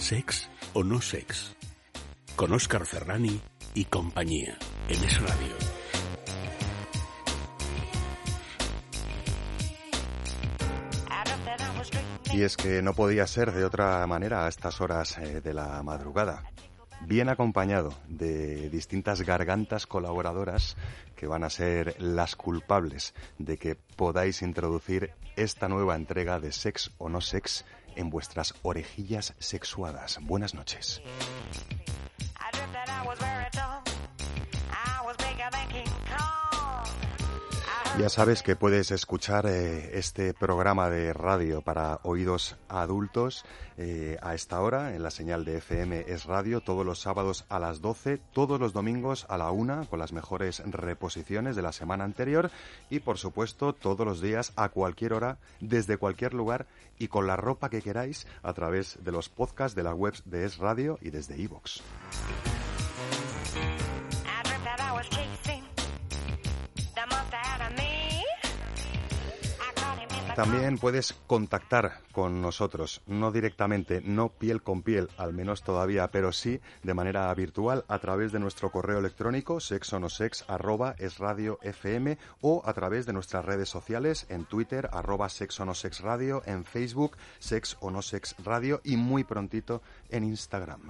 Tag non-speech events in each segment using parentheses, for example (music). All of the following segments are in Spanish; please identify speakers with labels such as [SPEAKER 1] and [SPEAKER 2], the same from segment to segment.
[SPEAKER 1] Sex o no sex. Con Óscar Ferrani y compañía. En Es Radio.
[SPEAKER 2] Y es que no podía ser de otra manera a estas horas eh, de la madrugada. Bien acompañado de distintas gargantas colaboradoras que van a ser las culpables de que podáis introducir esta nueva entrega de Sex o no Sex en vuestras orejillas sexuadas. Buenas noches. Ya sabes que puedes escuchar eh, este programa de radio para oídos adultos eh, a esta hora en la señal de FM es radio todos los sábados a las 12, todos los domingos a la 1 con las mejores reposiciones de la semana anterior y por supuesto todos los días a cualquier hora desde cualquier lugar y con la ropa que queráis a través de los podcasts de la web de Es Radio y desde iVoox. También puedes contactar con nosotros, no directamente, no piel con piel, al menos todavía, pero sí de manera virtual a través de nuestro correo electrónico sexonosex o a través de nuestras redes sociales en Twitter arroba sexonosex en Facebook sexonosex radio y muy prontito en Instagram.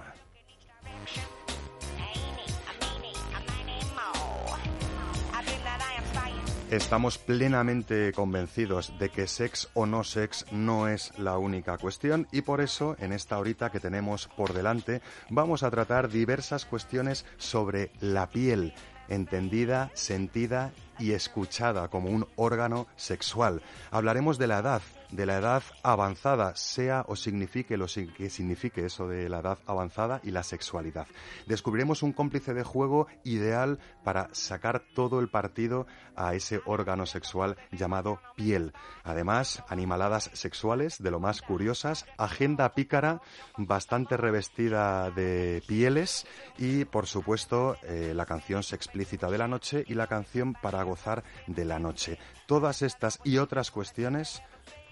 [SPEAKER 2] Estamos plenamente convencidos de que sex o no sex no es la única cuestión y por eso en esta horita que tenemos por delante vamos a tratar diversas cuestiones sobre la piel, entendida, sentida y escuchada como un órgano sexual. Hablaremos de la edad, de la edad avanzada, sea o signifique lo que signifique eso de la edad avanzada y la sexualidad. Descubriremos un cómplice de juego ideal para sacar todo el partido a ese órgano sexual llamado piel. Además, animaladas sexuales de lo más curiosas, agenda pícara bastante revestida de pieles y, por supuesto, eh, la canción explícita de la noche y la canción para gozar de la noche. Todas estas y otras cuestiones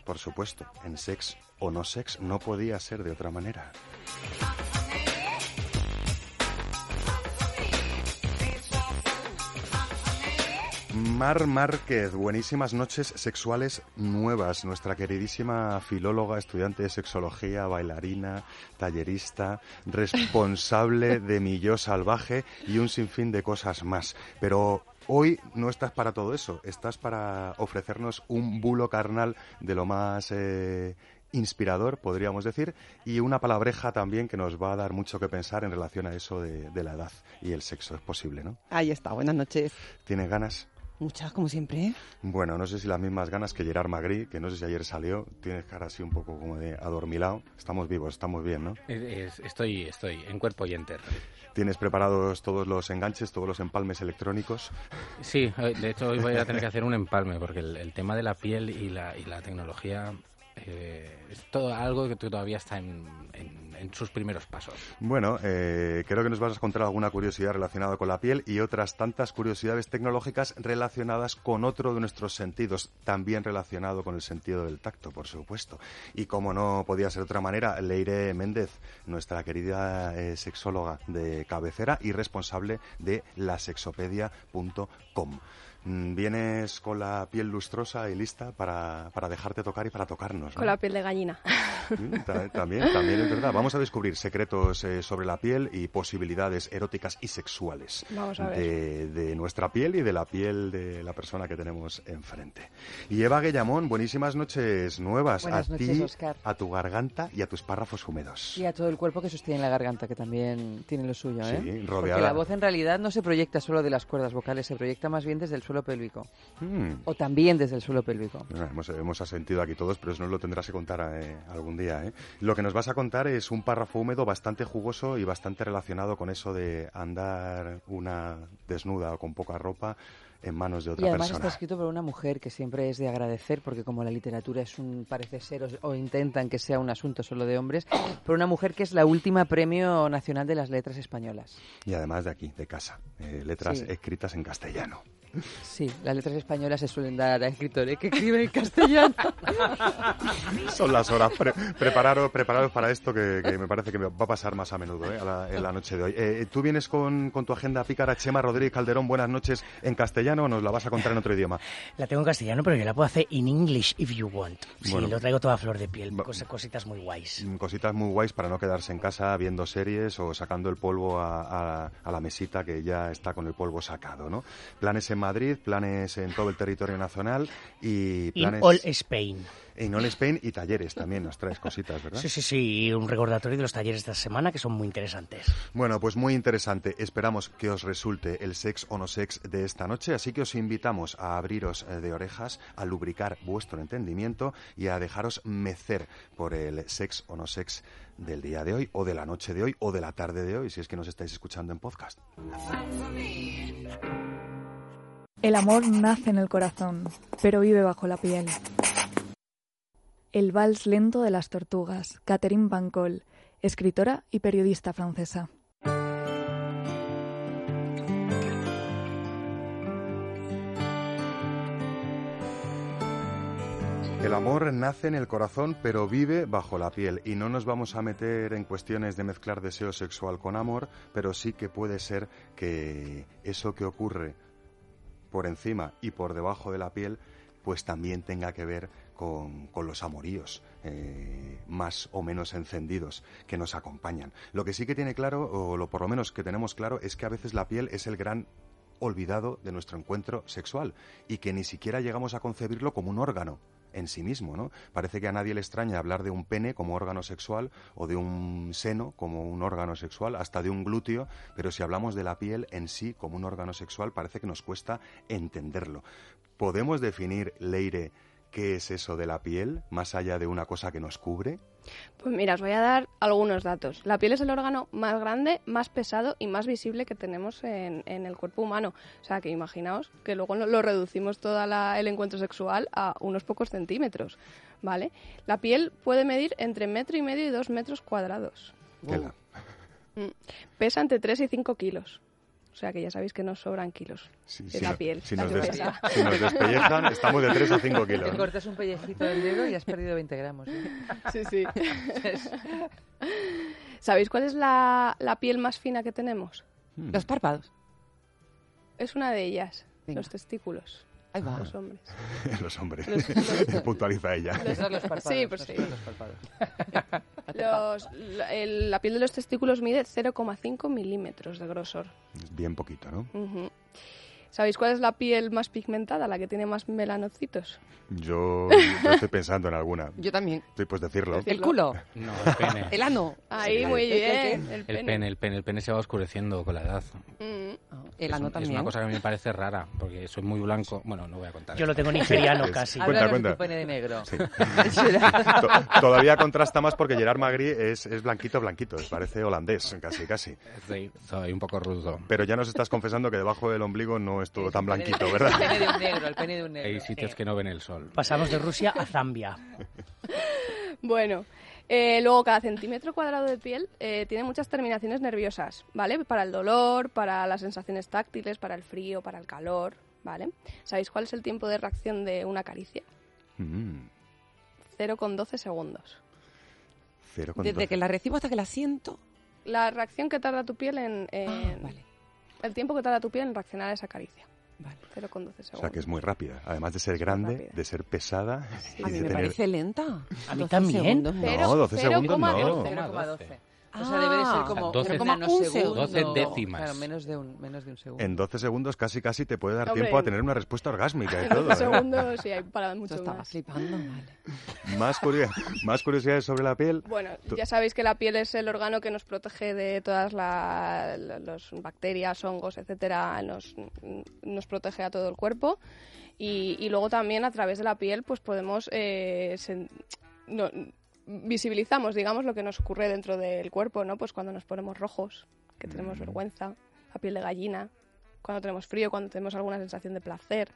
[SPEAKER 2] por supuesto, en sex o no sex no podía ser de otra manera. Mar Márquez, buenísimas noches sexuales nuevas. Nuestra queridísima filóloga, estudiante de sexología, bailarina, tallerista, responsable de Mi Yo Salvaje y un sinfín de cosas más. Pero Hoy no estás para todo eso, estás para ofrecernos un bulo carnal de lo más eh, inspirador, podríamos decir, y una palabreja también que nos va a dar mucho que pensar en relación a eso de, de la edad y el sexo. Es posible, ¿no?
[SPEAKER 3] Ahí está, buenas noches.
[SPEAKER 2] ¿Tienes ganas?
[SPEAKER 3] Muchas, como siempre. ¿eh?
[SPEAKER 2] Bueno, no sé si las mismas ganas que Gerard Magri, que no sé si ayer salió. Tienes cara así un poco como de adormilado. Estamos vivos, estamos bien, ¿no?
[SPEAKER 4] estoy, estoy en cuerpo y enter.
[SPEAKER 2] ¿Tienes preparados todos los enganches, todos los empalmes electrónicos?
[SPEAKER 4] Sí, de hecho hoy voy a tener que hacer un empalme porque el, tema de la piel y la, y la tecnología eh, es todo algo que todavía está en, sus primeros pasos.
[SPEAKER 2] Bueno, eh, creo que nos vas a contar alguna curiosidad relacionada con la piel y otras tantas curiosidades tecnológicas relacionadas con otro de nuestros sentidos, también relacionado con el sentido del tacto, por supuesto. Y como no podía ser de otra manera, Leire Méndez, nuestra querida eh, sexóloga de cabecera y responsable de lasexopedia.com. Mm, vienes con la piel lustrosa y lista para, para dejarte tocar y para tocarnos.
[SPEAKER 5] Con la piel de gallina.
[SPEAKER 2] también, también es verdad. Vamos a descubrir secretos eh, sobre la piel y posibilidades eróticas y sexuales De, de, nuestra piel y de la piel de la persona que tenemos enfrente. Y Eva Guillamón, buenísimas noches nuevas
[SPEAKER 3] a
[SPEAKER 2] ti, a tu garganta y a tus párrafos húmedos.
[SPEAKER 3] Y a todo el cuerpo que sostiene la garganta, que también tiene lo suyo. ¿eh?
[SPEAKER 2] Sí,
[SPEAKER 3] rodeada. Porque la voz en realidad no se proyecta solo de las cuerdas vocales, se proyecta más bien desde el suelo pélvico. Hmm. O también desde el suelo pélvico.
[SPEAKER 2] hemos, hemos, asentido aquí todos, pero eso no lo tendrás que contar eh, algún día. ¿eh? Lo que nos vas a contar es un párrafo húmedo bastante jugoso y bastante relacionado con eso de andar una desnuda o con poca ropa en manos de otra
[SPEAKER 3] persona. Y además
[SPEAKER 2] está
[SPEAKER 3] escrito por una mujer que siempre es de agradecer, porque como la literatura es un, parece ser, o, intentan que sea un asunto solo de hombres, (coughs) por una mujer que es la última premio nacional de las letras españolas.
[SPEAKER 2] Y además de aquí, de casa, eh, letras escritas en castellano.
[SPEAKER 3] Sí, las letras españolas se suelen dar a escritores que escriben en castellano. (laughs)
[SPEAKER 2] Son las horas. prepararos, prepararos para esto que, me parece que va a pasar más a menudo ¿eh? en la noche de hoy. Eh, ¿Tú vienes con, tu agenda pícara Chema Rodríguez Calderón? Buenas noches en castellano o nos la vas a contar en otro idioma?
[SPEAKER 5] La tengo en castellano, pero yo la puedo hacer en English if you want. Sí, lo traigo toda flor de piel. cositas muy guays.
[SPEAKER 2] Mm, cositas muy guays para no quedarse en casa viendo series o sacando el polvo a, la mesita que ya está con el polvo sacado, ¿no? Planes en Madrid, planes en todo el territorio nacional y planes...
[SPEAKER 5] In all Spain.
[SPEAKER 2] En All Spain y talleres también nos traes cositas, ¿verdad?
[SPEAKER 5] Sí, sí, sí, y un recordatorio de los talleres de esta semana que son muy interesantes.
[SPEAKER 2] Bueno, pues muy interesante. Esperamos que os resulte el sex o no sex de esta noche, así que os invitamos a abriros eh, de orejas, a lubricar vuestro entendimiento y a dejaros mecer por el sex o no sex del día de hoy, o de la noche de hoy, o de la tarde de hoy, si es que nos estáis escuchando en podcast.
[SPEAKER 6] El amor nace en el corazón, pero vive bajo la piel. El vals lento de las tortugas, Catherine Bancol, escritora y periodista francesa.
[SPEAKER 2] El amor nace en el corazón, pero vive bajo la piel. Y no nos vamos a meter en cuestiones de mezclar deseo sexual con amor, pero sí que puede ser que eso que ocurre por encima y por debajo de la piel, pues también tenga que ver con, los amoríos eh, más o menos encendidos que nos acompañan. Lo que sí que tiene claro, o lo por lo menos que tenemos claro, es que a veces la piel es el gran olvidado de nuestro encuentro sexual y que ni siquiera llegamos a concebirlo como un órgano en sí mismo, ¿no? Parece que a nadie le extraña hablar de un pene como órgano sexual o de un seno como un órgano sexual, hasta de un glúteo, pero si hablamos de la piel en sí como un órgano sexual parece que nos cuesta entenderlo. ¿Podemos definir, Leire, qué es eso de la piel, más allá de una cosa que nos cubre?
[SPEAKER 7] Pues mira, os voy a dar algunos datos. La piel es el órgano más grande, más pesado y más visible que tenemos en, el cuerpo humano. O sea, que imaginaos que luego lo, reducimos todo el encuentro sexual a unos pocos centímetros, ¿vale? La piel puede medir entre metro y medio y dos metros cuadrados. Mm. Pesa entre 3 y 5 kilos. O sea que ya sabéis que nos sobran kilos de la piel.
[SPEAKER 2] Si, nos, despellejan, (laughs) estamos de 3 a 5 kilos.
[SPEAKER 3] Te cortas un pellejito del dedo y has perdido 20 gramos. ¿eh?
[SPEAKER 7] Sí, sí. (laughs) ¿Sabéis cuál es la, piel más fina que tenemos?
[SPEAKER 3] Hmm. Los párpados.
[SPEAKER 7] Es una de ellas, los testículos.
[SPEAKER 3] Ahí va.
[SPEAKER 7] Los hombres. (laughs)
[SPEAKER 2] los hombres. (laughs) Puntualiza ella.
[SPEAKER 7] Los, sí, por sí. Los, (laughs) la piel de los testículos mide 0,5 milímetros de grosor.
[SPEAKER 2] Es bien poquito, ¿no?
[SPEAKER 7] ¿Sabéis cuál es la piel más pigmentada, la que tiene más melanocitos?
[SPEAKER 2] Yo, (laughs) estoy pensando en alguna.
[SPEAKER 3] Yo también.
[SPEAKER 2] Sí, pues decirlo.
[SPEAKER 3] ¿El culo?
[SPEAKER 4] No, el pene. (laughs)
[SPEAKER 3] ¿El ano?
[SPEAKER 7] Ahí, muy bien.
[SPEAKER 4] El, pene. el pene. El pene se va oscureciendo con la edad.
[SPEAKER 3] Mm. El ano también.
[SPEAKER 4] Es una cosa que me parece rara, porque soy muy blanco. Bueno, no voy a contar.
[SPEAKER 5] Yo lo tengo nigeriano (laughs) casi.
[SPEAKER 3] Cuenta, cuenta. Tu pene de negro.
[SPEAKER 2] Todavía contrasta más porque Gerard Magri es, es blanquito, blanquito. Parece holandés, casi, casi.
[SPEAKER 4] Sí, soy un poco rudo.
[SPEAKER 2] Pero ya nos estás confesando que debajo del ombligo no es todo tan blanquito, ¿verdad? (laughs)
[SPEAKER 3] El pene de un negro, el pene de un negro.
[SPEAKER 4] Hay sitios que no ven el sol.
[SPEAKER 5] Pasamos de Rusia a Zambia. (laughs)
[SPEAKER 7] bueno, eh, luego cada centímetro cuadrado de piel eh, tiene muchas terminaciones nerviosas, ¿vale? Para el dolor, para las sensaciones táctiles, para el frío, para el calor, ¿vale? ¿Sabéis cuál es el tiempo de reacción de una caricia? 0,12 mm. segundos.
[SPEAKER 3] Desde que la recibo hasta que la siento.
[SPEAKER 7] La reacción que tarda tu piel en... Ah, vale el tiempo que tarda tu piel en reaccionar a esa caricia. Vale. 0,12 segundos.
[SPEAKER 2] O sea, que es muy rápida. Además de ser grande, de ser pesada.
[SPEAKER 3] A mí me parece lenta.
[SPEAKER 5] A mí también.
[SPEAKER 2] no, 12 segundos no.
[SPEAKER 3] 0,12. O sea, debe de ser como
[SPEAKER 4] 12, 12 décimas.
[SPEAKER 3] Claro, menos de, un, menos de un segundo.
[SPEAKER 2] En 12 segundos casi casi te puede dar tiempo a tener una respuesta orgásmica y (laughs) todo.
[SPEAKER 7] En 12 segundos sí, hay para mucho
[SPEAKER 3] Yo estaba
[SPEAKER 7] más.
[SPEAKER 3] flipando, vale.
[SPEAKER 2] Más, más curiosidades sobre la piel.
[SPEAKER 7] Bueno, ya sabéis que la piel es el órgano que nos protege de todas las bacterias, hongos, etcétera, nos, nos protege a todo el cuerpo. Y, y, luego también a través de la piel pues podemos eh, no, visibilizamos, digamos, lo que nos ocurre dentro del cuerpo, ¿no? Pues cuando nos ponemos rojos, que tenemos mm. vergüenza, la piel de gallina, cuando tenemos frío, cuando tenemos alguna sensación de placer.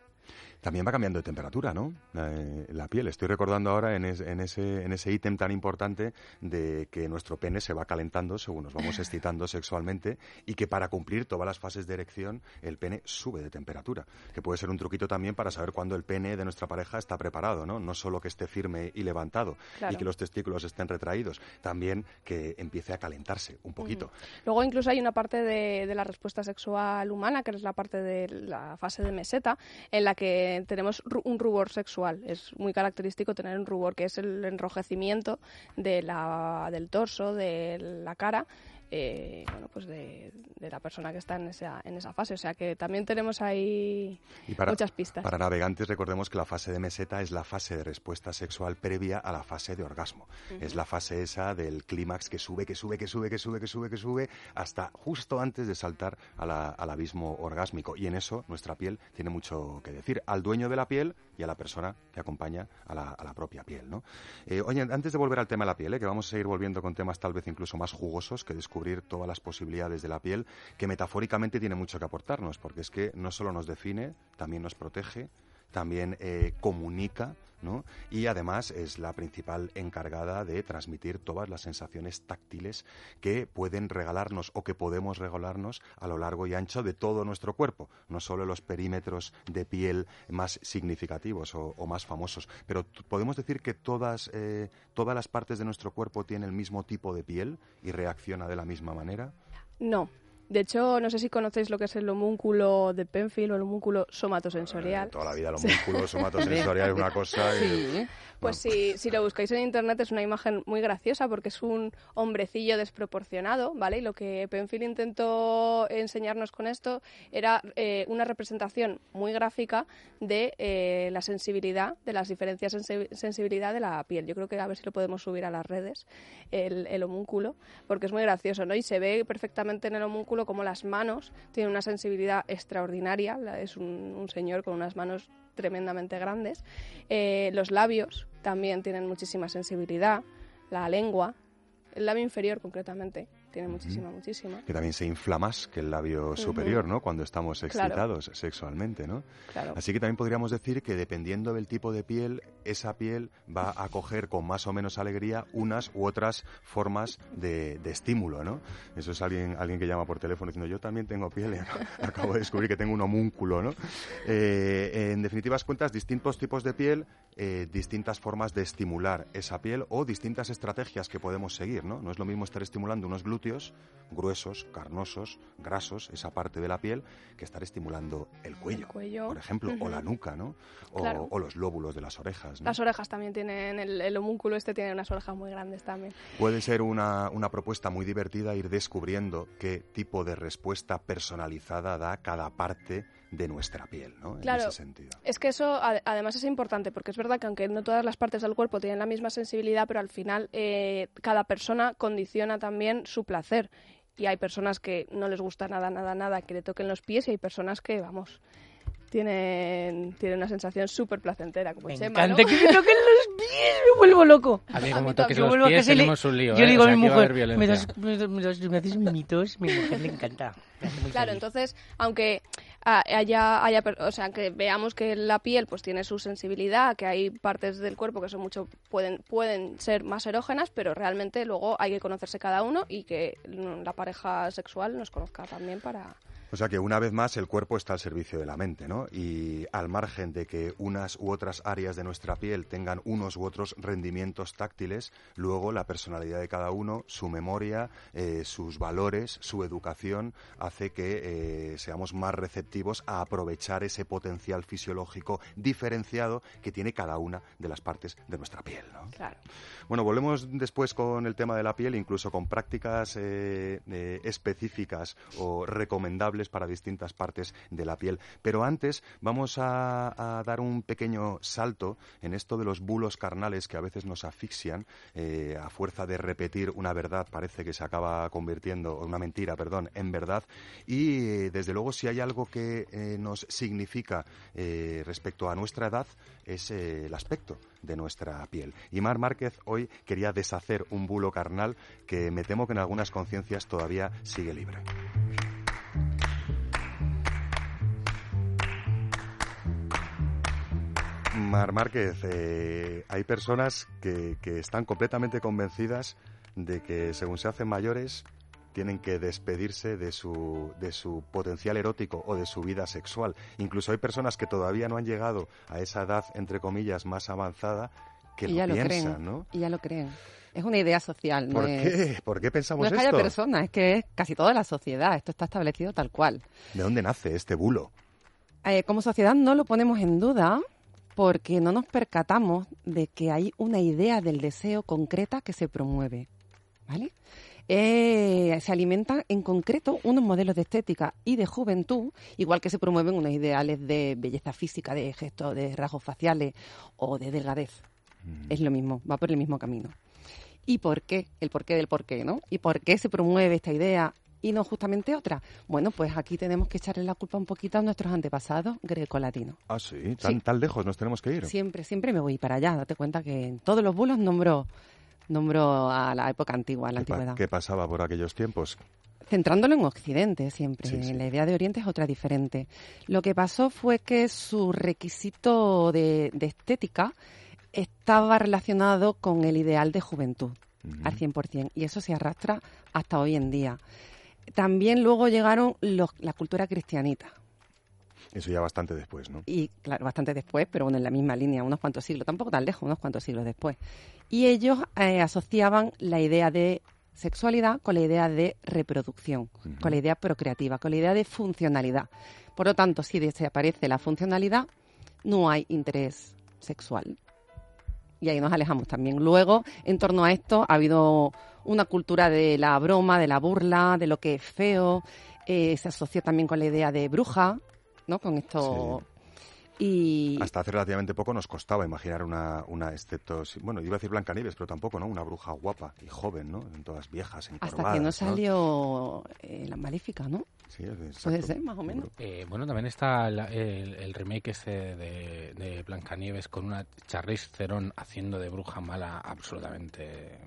[SPEAKER 2] También va cambiando de temperatura, ¿no? Eh, la piel. Estoy recordando ahora en, en ese en ese ítem tan importante de que nuestro pene se va calentando según nos vamos (laughs) excitando sexualmente y que para cumplir todas las fases de erección el pene sube de temperatura, que puede ser un truquito también para saber cuándo el pene de nuestra pareja está preparado, ¿no? No solo que esté firme y levantado y que los testículos estén retraídos, también que empiece a calentarse un poquito.
[SPEAKER 7] Luego incluso hay una parte de, de la respuesta sexual humana, que es la parte de la fase de meseta, en la que tenemos un rubor sexual. Es muy característico tener un rubor, que es el enrojecimiento de la, del torso, de la cara, eh, bueno, pues de, la persona que está en esa, en esa fase. O sea que también tenemos ahí muchas pistas.
[SPEAKER 2] Para navegantes, recordemos que la fase de meseta es la fase de respuesta sexual previa a la fase de orgasmo. Es la fase esa del clímax que sube, que sube, que sube, que sube, que sube, que sube, hasta justo antes de saltar al abismo orgásmico. Y en eso nuestra piel tiene mucho que decir al dueño de la piel y a la persona que acompaña a la, propia piel. ¿no? Eh, oye, antes de volver al tema de la piel, ¿eh? que vamos a seguir volviendo con temas tal vez incluso más jugosos que descubrir todas las posibilidades de la piel, que metafóricamente tiene mucho que aportarnos, porque es que no solo nos define, también nos protege, también eh, comunica ¿no? y además es la principal encargada de transmitir todas las sensaciones táctiles que pueden regalarnos o que podemos regalarnos a lo largo y ancho de todo nuestro cuerpo, no solo los perímetros de piel más significativos o, más famosos, pero podemos decir que todas, eh, todas las partes de nuestro cuerpo tienen el mismo tipo de piel y reacciona de la misma manera.
[SPEAKER 7] No, de hecho, no sé si conocéis lo que es el homúnculo de Penfield o el homúnculo somatosensorial.
[SPEAKER 2] toda la vida el homúnculo (laughs) somatosensorial es una cosa...
[SPEAKER 7] Sí. Pues si, si, lo buscáis en internet es una imagen muy graciosa porque es un hombrecillo desproporcionado, ¿vale? Y lo que Penfield intentó enseñarnos con esto era eh, una representación muy gráfica de eh, la sensibilidad, de las diferencias en sensibilidad de la piel. Yo creo que a ver si lo podemos subir a las redes, el, el homúnculo, porque es muy gracioso, ¿no? Y se ve perfectamente en el homúnculo como las manos tienen una sensibilidad extraordinaria. Es un, señor con unas manos tremendamente grandes. Eh, los labios también tienen muchísima sensibilidad, la lengua, el labio inferior concretamente tiene muchísima, muchísima.
[SPEAKER 2] Que también se infla más que el labio superior, ¿no? Cuando estamos excitados sexualmente, ¿no? Así que también podríamos decir que dependiendo del tipo de piel, esa piel va a coger con más o menos alegría unas u otras formas de, estímulo, ¿no? Eso es alguien, alguien que llama por teléfono diciendo, yo también tengo piel, (laughs) acabo de descubrir que tengo un homúnculo, ¿no? Eh, en definitivas cuentas, distintos tipos de piel, eh, distintas formas de estimular esa piel o distintas estrategias que podemos seguir, ¿no? No es lo mismo estar estimulando unos glúteos gruesos, carnosos, grasos, esa parte de la piel, que estar estimulando el cuello, por ejemplo, o la nuca, ¿no? O, los lóbulos de las orejas.
[SPEAKER 7] Las orejas también tienen, el, homúnculo este tiene unas orejas muy grandes también.
[SPEAKER 2] Puede ser una, una propuesta muy divertida ir descubriendo qué tipo de respuesta personalizada da cada parte de nuestra piel, ¿no?
[SPEAKER 7] Claro,
[SPEAKER 2] en ese sentido.
[SPEAKER 7] es que eso además es importante porque es verdad que aunque no todas las partes del cuerpo tienen la misma sensibilidad, pero al final eh, cada persona condiciona también su placer. Y hay personas que no les gusta nada, nada, nada que le toquen los pies y hay personas que, vamos, tienen, tienen una sensación súper placentera, como
[SPEAKER 5] me
[SPEAKER 7] Chema,
[SPEAKER 5] encanta que me (laughs) toquen los pies, me vuelvo loco.
[SPEAKER 4] A mí como toques los pies tenemos un lío,
[SPEAKER 5] Yo
[SPEAKER 4] ¿eh?
[SPEAKER 5] digo
[SPEAKER 4] o
[SPEAKER 5] a
[SPEAKER 4] sea,
[SPEAKER 5] mi
[SPEAKER 4] a haber
[SPEAKER 5] mujer, das, me, das- me das- me haces mimitos, mi mujer le encanta. (laughs)
[SPEAKER 7] Claro,
[SPEAKER 5] feliz.
[SPEAKER 7] entonces, aunque haya, haya, o sea, que veamos que la piel pues tiene su sensibilidad, que hay partes del cuerpo que son mucho pueden pueden ser más erógenas, pero realmente luego hay que conocerse cada uno y que mm, la pareja sexual nos conozca también para
[SPEAKER 2] O sea que una vez más el cuerpo está al servicio de la mente, ¿no? Y al margen de que unas u otras áreas de nuestra piel tengan unos u otros rendimientos táctiles, luego la personalidad de cada uno, su memoria, eh, sus valores, su educación, hace que eh, seamos más receptivos a aprovechar ese potencial fisiológico diferenciado que tiene cada una de las partes de nuestra piel, ¿no?
[SPEAKER 7] claro.
[SPEAKER 2] Bueno, volvemos después con el tema de la piel, incluso con prácticas eh, específicas o recomendables para distintas partes de la piel. Pero antes vamos a, dar un pequeño salto en esto de los bulos carnales que a veces nos asfixian eh, a fuerza de repetir una verdad, parece que se acaba convirtiendo, una mentira, perdón, en verdad. Y eh, desde luego si hay algo que eh, nos significa respecto a nuestra edad es el aspecto de nuestra piel. Y Mar Márquez hoy quería deshacer un bulo carnal que me temo que en algunas conciencias todavía sigue libre. Mar Márquez, eh, hay personas que, que están completamente convencidas de que según se hacen mayores tienen que despedirse de su, de su potencial erótico o de su vida sexual. Incluso hay personas que todavía no han llegado a esa edad, entre comillas, más avanzada, que
[SPEAKER 8] y ya
[SPEAKER 2] lo piensan,
[SPEAKER 8] creen,
[SPEAKER 2] ¿no?
[SPEAKER 8] Y ya lo creen. Es una idea social. no
[SPEAKER 2] ¿Por
[SPEAKER 8] es-
[SPEAKER 2] qué? ¿Por qué pensamos
[SPEAKER 8] No es que haya
[SPEAKER 2] esto?
[SPEAKER 8] personas, es que es casi toda la sociedad. Esto está establecido tal cual.
[SPEAKER 2] ¿De dónde nace este bulo?
[SPEAKER 8] Eh, como sociedad no lo ponemos en duda porque no nos percatamos de que hay una idea del deseo concreta que se promueve. ¿Vale? Eh, se alimentan en concreto unos modelos de estética y de juventud, igual que se promueven unos ideales de belleza física, de gestos, de rasgos faciales o de delgadez. Es lo mismo, va por el mismo camino. ¿Y por qué? El porqué del porqué, ¿no? ¿Y por qué se promueve esta idea y no justamente otra? Bueno, pues aquí tenemos que echarle la culpa un poquito a nuestros antepasados grecolatinos.
[SPEAKER 2] Ah, sí, tan,
[SPEAKER 8] Sí.
[SPEAKER 2] tan lejos nos tenemos que ir.
[SPEAKER 8] Siempre, siempre me voy para allá. Date cuenta que en todos los bulos nombro, nombro a la época antigua, a la
[SPEAKER 2] ¿Qué, pa-
[SPEAKER 8] antigüedad.
[SPEAKER 2] qué pasaba por aquellos tiempos?
[SPEAKER 8] Centrándolo en Occidente siempre.
[SPEAKER 2] Sí, sí.
[SPEAKER 8] La idea de Oriente es otra diferente. Lo que pasó fue que su requisito de, de estética estaba relacionado con el ideal de juventud
[SPEAKER 2] Ujú.
[SPEAKER 8] al 100%, y eso se arrastra hasta hoy en día. También luego llegaron los, la cultura cristianita,
[SPEAKER 2] Eso ya bastante después, ¿no?
[SPEAKER 8] y claro, bastante después, pero bueno, en la misma línea, unos cuantos siglos, tampoco tan lejos, unos cuantos siglos después. Y ellos eh, asociaban la idea de sexualidad con la idea de reproducción, con la idea procreativa, con la idea de funcionalidad. Por lo tanto, si desaparece la funcionalidad, no hay interés sexual. Y ahí nos alejamos también. Luego, en torno a esto, ha habido una cultura de la broma, de la burla, de lo que es feo. Eh, se asoció también con la idea de bruja, ¿no? Con esto. Y
[SPEAKER 2] Hasta hace relativamente poco nos costaba imaginar una, una excepto, bueno, iba a decir Blancanieves, pero tampoco, ¿no? Una bruja guapa y joven, ¿no? En todas viejas, encorvadas,
[SPEAKER 8] hasta que no salió eh, la maléfica, ¿no?
[SPEAKER 2] Sí, exacto.
[SPEAKER 8] Puede ser, más o menos.
[SPEAKER 4] Eh, bueno, también está la- el, el remake ese de, de Blancanieves con una Charlize Theron haciendo de bruja mala absolutamente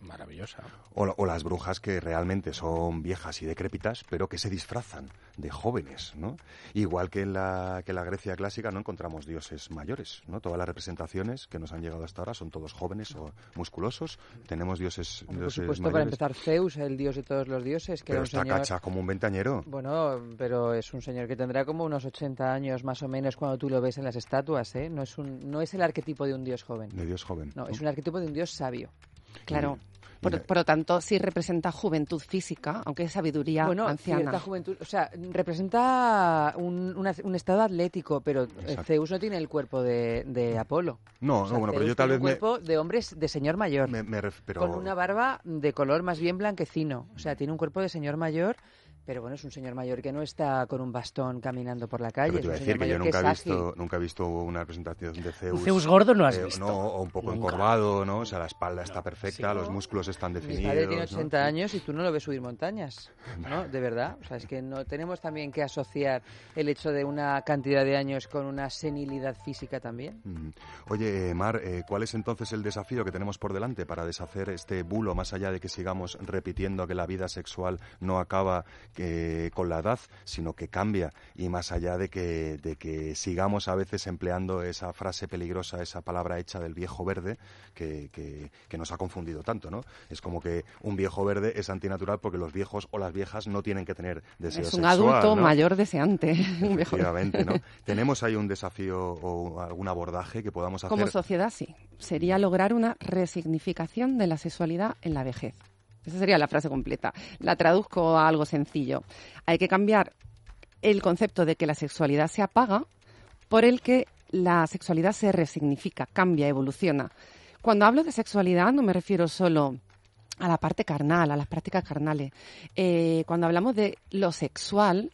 [SPEAKER 4] maravillosa.
[SPEAKER 2] O, la- o las brujas que realmente son viejas y decrépitas, pero que se disfrazan de jóvenes, ¿no? Igual que en la, que en la Grecia clásica no encontramos dioses mayores, ¿no? Todas las representaciones que nos han llegado hasta ahora son todos jóvenes o musculosos. Tenemos dioses,
[SPEAKER 3] Hombre, Por
[SPEAKER 2] dioses
[SPEAKER 3] supuesto, para empezar, Zeus, el dios de todos los dioses, que
[SPEAKER 2] pero
[SPEAKER 3] era un
[SPEAKER 2] está
[SPEAKER 3] señor...
[SPEAKER 2] cacha como un ventañero.
[SPEAKER 3] Bueno, pero es un señor que tendrá como unos 80 años más o menos cuando tú lo ves en las estatuas, ¿eh? No es, un, no es el arquetipo de un dios joven.
[SPEAKER 2] De dios joven.
[SPEAKER 3] No, es un arquetipo de un dios sabio.
[SPEAKER 8] Claro.
[SPEAKER 2] Y
[SPEAKER 8] Por, lo tanto, sí representa juventud física, aunque es sabiduría
[SPEAKER 3] bueno,
[SPEAKER 8] anciana.
[SPEAKER 3] cierta juventud, o sea, representa un, una- un estado atlético, pero eh,
[SPEAKER 2] Exacto.
[SPEAKER 3] Zeus no tiene el cuerpo de, de Apolo.
[SPEAKER 2] No,
[SPEAKER 3] O sea,
[SPEAKER 2] no, bueno, pero yo tal
[SPEAKER 3] tiene
[SPEAKER 2] vez
[SPEAKER 3] un cuerpo de hombre de señor mayor.
[SPEAKER 2] me, me ref- pero
[SPEAKER 3] Con una barba de color más bien blanquecino. O sea, tiene un cuerpo de señor mayor, pero bueno, es un señor mayor que no está con un bastón caminando por la calle.
[SPEAKER 2] Pero te iba a decir que yo
[SPEAKER 3] mayor
[SPEAKER 2] nunca he visto, nunca he visto una representación de Zeus.
[SPEAKER 5] Zeus gordo no has
[SPEAKER 2] eh,
[SPEAKER 5] visto.
[SPEAKER 2] no, o un poco
[SPEAKER 5] Nunca.
[SPEAKER 2] encorvado, ¿no? O sea, la espalda está
[SPEAKER 5] No,
[SPEAKER 2] perfecta,
[SPEAKER 5] sí.
[SPEAKER 2] los músculos están
[SPEAKER 3] Mi
[SPEAKER 2] definidos.
[SPEAKER 3] padre tiene
[SPEAKER 2] ¿no?
[SPEAKER 3] 80 años y tú no lo ves subir montañas, (laughs) ¿no? De verdad. O sea, es que no tenemos también que asociar el hecho de una cantidad de años con una senilidad física también.
[SPEAKER 2] Mm. Oye, Mar, eh, ¿cuál es entonces el desafío que tenemos por delante para deshacer este bulo, más allá de que sigamos repitiendo que la vida sexual no acaba eh, con la edad, sino que cambia, y más allá de que, de que sigamos a veces empleando esa frase peligrosa, esa palabra hecha del viejo verde, que, que- que nos ha confundido tanto, ¿no? Es como que un viejo verde es antinatural porque los viejos o las viejas no tienen que tener deseo
[SPEAKER 8] es un
[SPEAKER 2] sexual,
[SPEAKER 8] adulto
[SPEAKER 2] ¿no?
[SPEAKER 8] mayor deseante. (laughs)
[SPEAKER 2] Efectivamente, ¿no? ¿Tenemos ahí un desafío o algún abordaje que podamos hacer?
[SPEAKER 8] Como sociedad, sí. Sería lograr una resignificación de la sexualidad en la vejez. Esa sería la frase completa. La traduzco a algo sencillo. Hay que cambiar el concepto de que la sexualidad se apaga por el que la sexualidad se resignifica, cambia, evoluciona. Cuando hablo de sexualidad no me refiero solo a la parte carnal, a las prácticas carnales. Eh, cuando hablamos de lo sexual,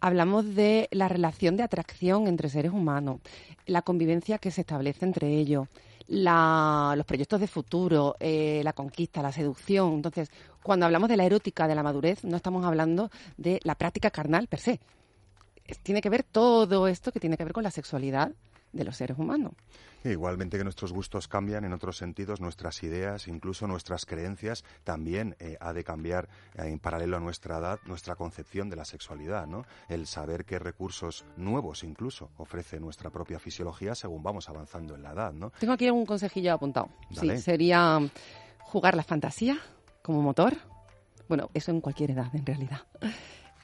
[SPEAKER 8] hablamos de la relación de atracción entre seres humanos, la convivencia que se establece entre ellos, la- los proyectos de futuro, eh, la conquista, la seducción. Entonces, cuando hablamos de la erótica, de la madurez, no estamos hablando de la práctica carnal per se. Tiene que ver todo esto que tiene que ver con la sexualidad de los seres humanos.
[SPEAKER 2] Igualmente que nuestros gustos cambian en otros sentidos, nuestras ideas, incluso nuestras creencias, también eh, ha de cambiar eh, en paralelo a nuestra edad nuestra concepción de la sexualidad, ¿no? El saber qué recursos nuevos incluso ofrece nuestra propia fisiología según vamos avanzando en la edad, ¿no?
[SPEAKER 8] Tengo aquí un consejillo apuntado. Sí, sería jugar la fantasía como motor. Bueno, eso en cualquier edad en realidad.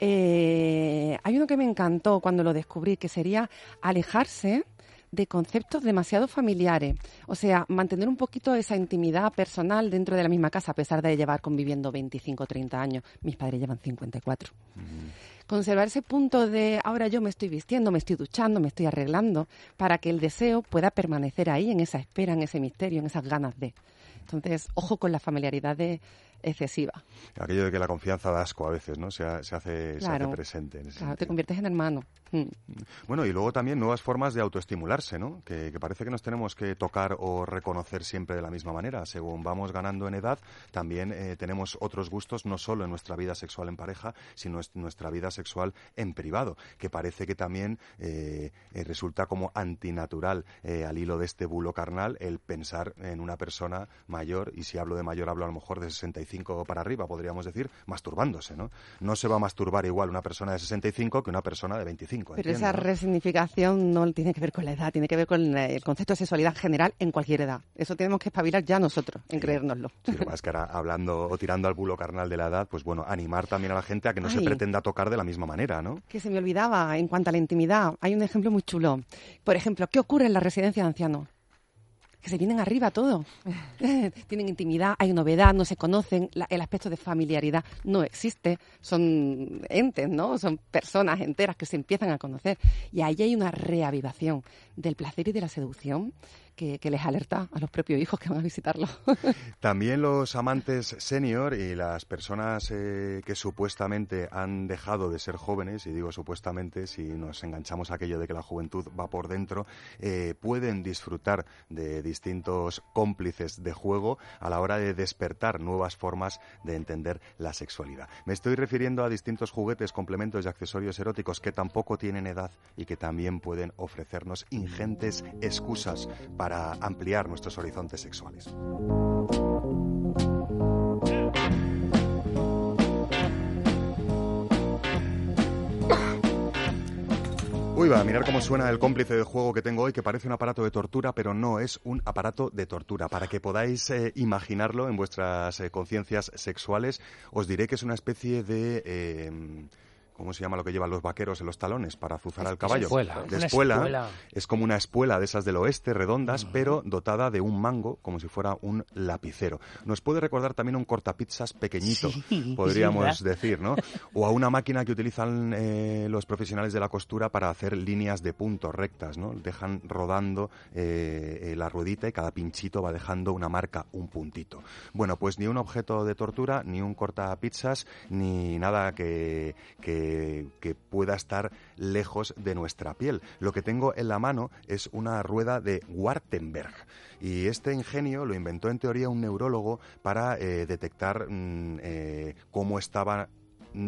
[SPEAKER 8] Eh, hay uno que me encantó cuando lo descubrí, que sería alejarse de conceptos demasiado familiares. O sea, mantener un poquito esa intimidad personal dentro de la misma casa, a pesar de llevar conviviendo 25 o 30 años. Mis padres llevan 54. Conservar ese punto de ahora yo me estoy vistiendo, me estoy duchando, me estoy arreglando, para que el deseo pueda permanecer ahí, en esa espera, en ese misterio, en esas ganas de. Entonces, ojo con la familiaridad de excesiva.
[SPEAKER 2] Aquello de que la confianza da asco a veces, ¿no? Se, hace, presente.
[SPEAKER 8] claro, te conviertes en hermano. Mm.
[SPEAKER 2] Bueno, y luego también nuevas formas de autoestimularse, ¿no? Que, parece que nos tenemos que tocar o reconocer siempre de la misma manera. Según vamos ganando en edad, también eh, tenemos otros gustos, no solo en nuestra vida sexual en pareja, sino en nuestra vida sexual en privado, que parece que también eh, eh, resulta como antinatural al hilo de este bulo carnal el pensar en una persona mayor, y si hablo de mayor hablo a lo mejor de 65 para arriba, podríamos decir, masturbándose, ¿no? No se va a masturbar igual una persona de 65 que una persona de 25.
[SPEAKER 8] Pero esa resignificación no tiene que ver con la edad, tiene que ver con el concepto de sexualidad general en cualquier edad. Eso tenemos que espabilar ya nosotros, en creérnoslo.
[SPEAKER 2] Sí, lo más que ahora, hablando o tirando al bulo carnal de la edad, pues bueno, animar también a la gente a que no se pretenda tocar de la misma manera, ¿no?
[SPEAKER 8] Que se me olvidaba, en cuanto a la intimidad, hay un ejemplo muy chulo. Por ejemplo, ¿qué ocurre en la residencia de ancianos? Que se vienen arriba todo. (laughs) Tienen intimidad, hay novedad, no se conocen, el aspecto de familiaridad no existe. Son entes, ¿no? Son personas enteras que se empiezan a conocer. Y ahí hay una reavivación del placer y de la seducción que, les alerta a los propios hijos que van a visitarlo. (laughs)
[SPEAKER 2] También los amantes senior y las personas eh, que supuestamente han dejado de ser jóvenes, y digo supuestamente si nos enganchamos aquello de que la juventud va por dentro, eh, pueden disfrutar de distintos cómplices de juego a la hora de despertar nuevas formas de entender la sexualidad. Me estoy refiriendo a distintos juguetes, complementos y accesorios eróticos que tampoco tienen edad y que también pueden ofrecernos ingentes excusas para ampliar nuestros horizontes sexuales. Uy, va, a mirar cómo suena el cómplice de juego que tengo hoy, que parece un aparato de tortura, pero no es un aparato de tortura. Para que podáis eh, imaginarlo en vuestras eh, conciencias sexuales, os diré que es una especie de... Eh, ¿Cómo se llama lo que llevan los vaqueros en los talones para azuzar al caballo?
[SPEAKER 5] Espuela.
[SPEAKER 2] De espuela. Es como una espuela de esas del oeste, redondas, pero dotada de un mango, como si fuera un lapicero. Nos puede recordar también un cortapizzas pequeñito, (laughs) podríamos decir, ¿no? O a una máquina que utilizan eh, los profesionales de la costura para hacer líneas de puntos rectas, ¿no? Dejan rodando eh, la ruedita y cada pinchito va dejando una marca, un puntito. Bueno, pues ni un objeto de tortura, ni un cortapizzas, ni nada que que, pueda estar lejos de nuestra piel. Lo que tengo en la mano es una rueda de Wartenberg. Y este ingenio lo inventó en teoría un neurólogo para eh, detectar mm, eh, cómo estaba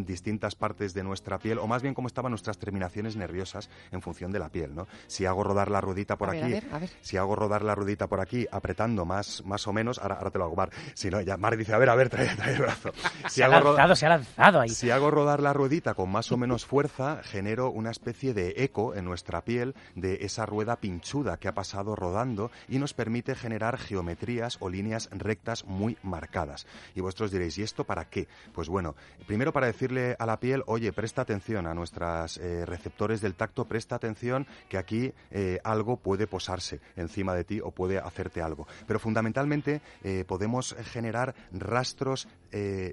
[SPEAKER 2] distintas partes de nuestra piel, o más bien cómo estaban nuestras terminaciones nerviosas en función de la piel, ¿no? Si hago rodar la ruedita por aquí, si hago rodar la ruedita por aquí, apretando más, más o menos, ahora, ahora te lo hago, Mar, si no, ya Mar dice, a ver, a ver, trae, trae el brazo. (laughs)
[SPEAKER 5] Si se, ha lanzado, se ha lanzado ahí.
[SPEAKER 2] Si hago rodar la ruedita con más o menos fuerza, genero una especie de eco en nuestra piel de esa rueda pinchuda que ha pasado rodando y nos permite generar geometrías o líneas rectas muy marcadas. Y vosotros diréis, ¿y esto para qué? Pues bueno, primero para decirle a la piel, oye, presta atención a nuestros eh, receptores del tacto, presta atención que aquí eh, algo puede posarse encima de ti o puede hacerte algo. Pero fundamentalmente eh, podemos generar rastros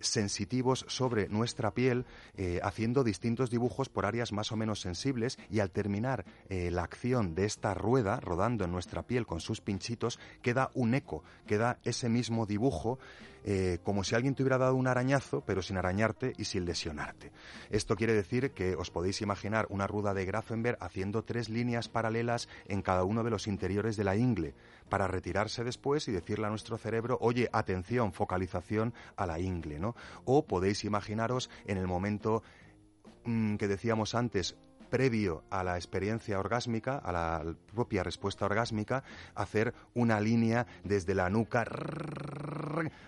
[SPEAKER 2] sensitivos sobre nuestra piel haciendo distintos dibujos por áreas más o menos sensibles y al terminar la acción de esta rueda rodando en nuestra piel con sus pinchitos queda un eco, queda ese mismo dibujo eh, como si alguien te hubiera dado un arañazo, pero sin arañarte y sin lesionarte. Esto quiere decir que os podéis imaginar una ruda de Grafenberg haciendo tres líneas paralelas en cada uno de los interiores de la ingle, para retirarse después y decirle a nuestro cerebro, oye, atención, focalización a la ingle, ¿no? O podéis imaginaros en el momento mm, que decíamos antes, previo a la experiencia orgásmica, a la propia respuesta orgásmica, hacer una línea desde la nuca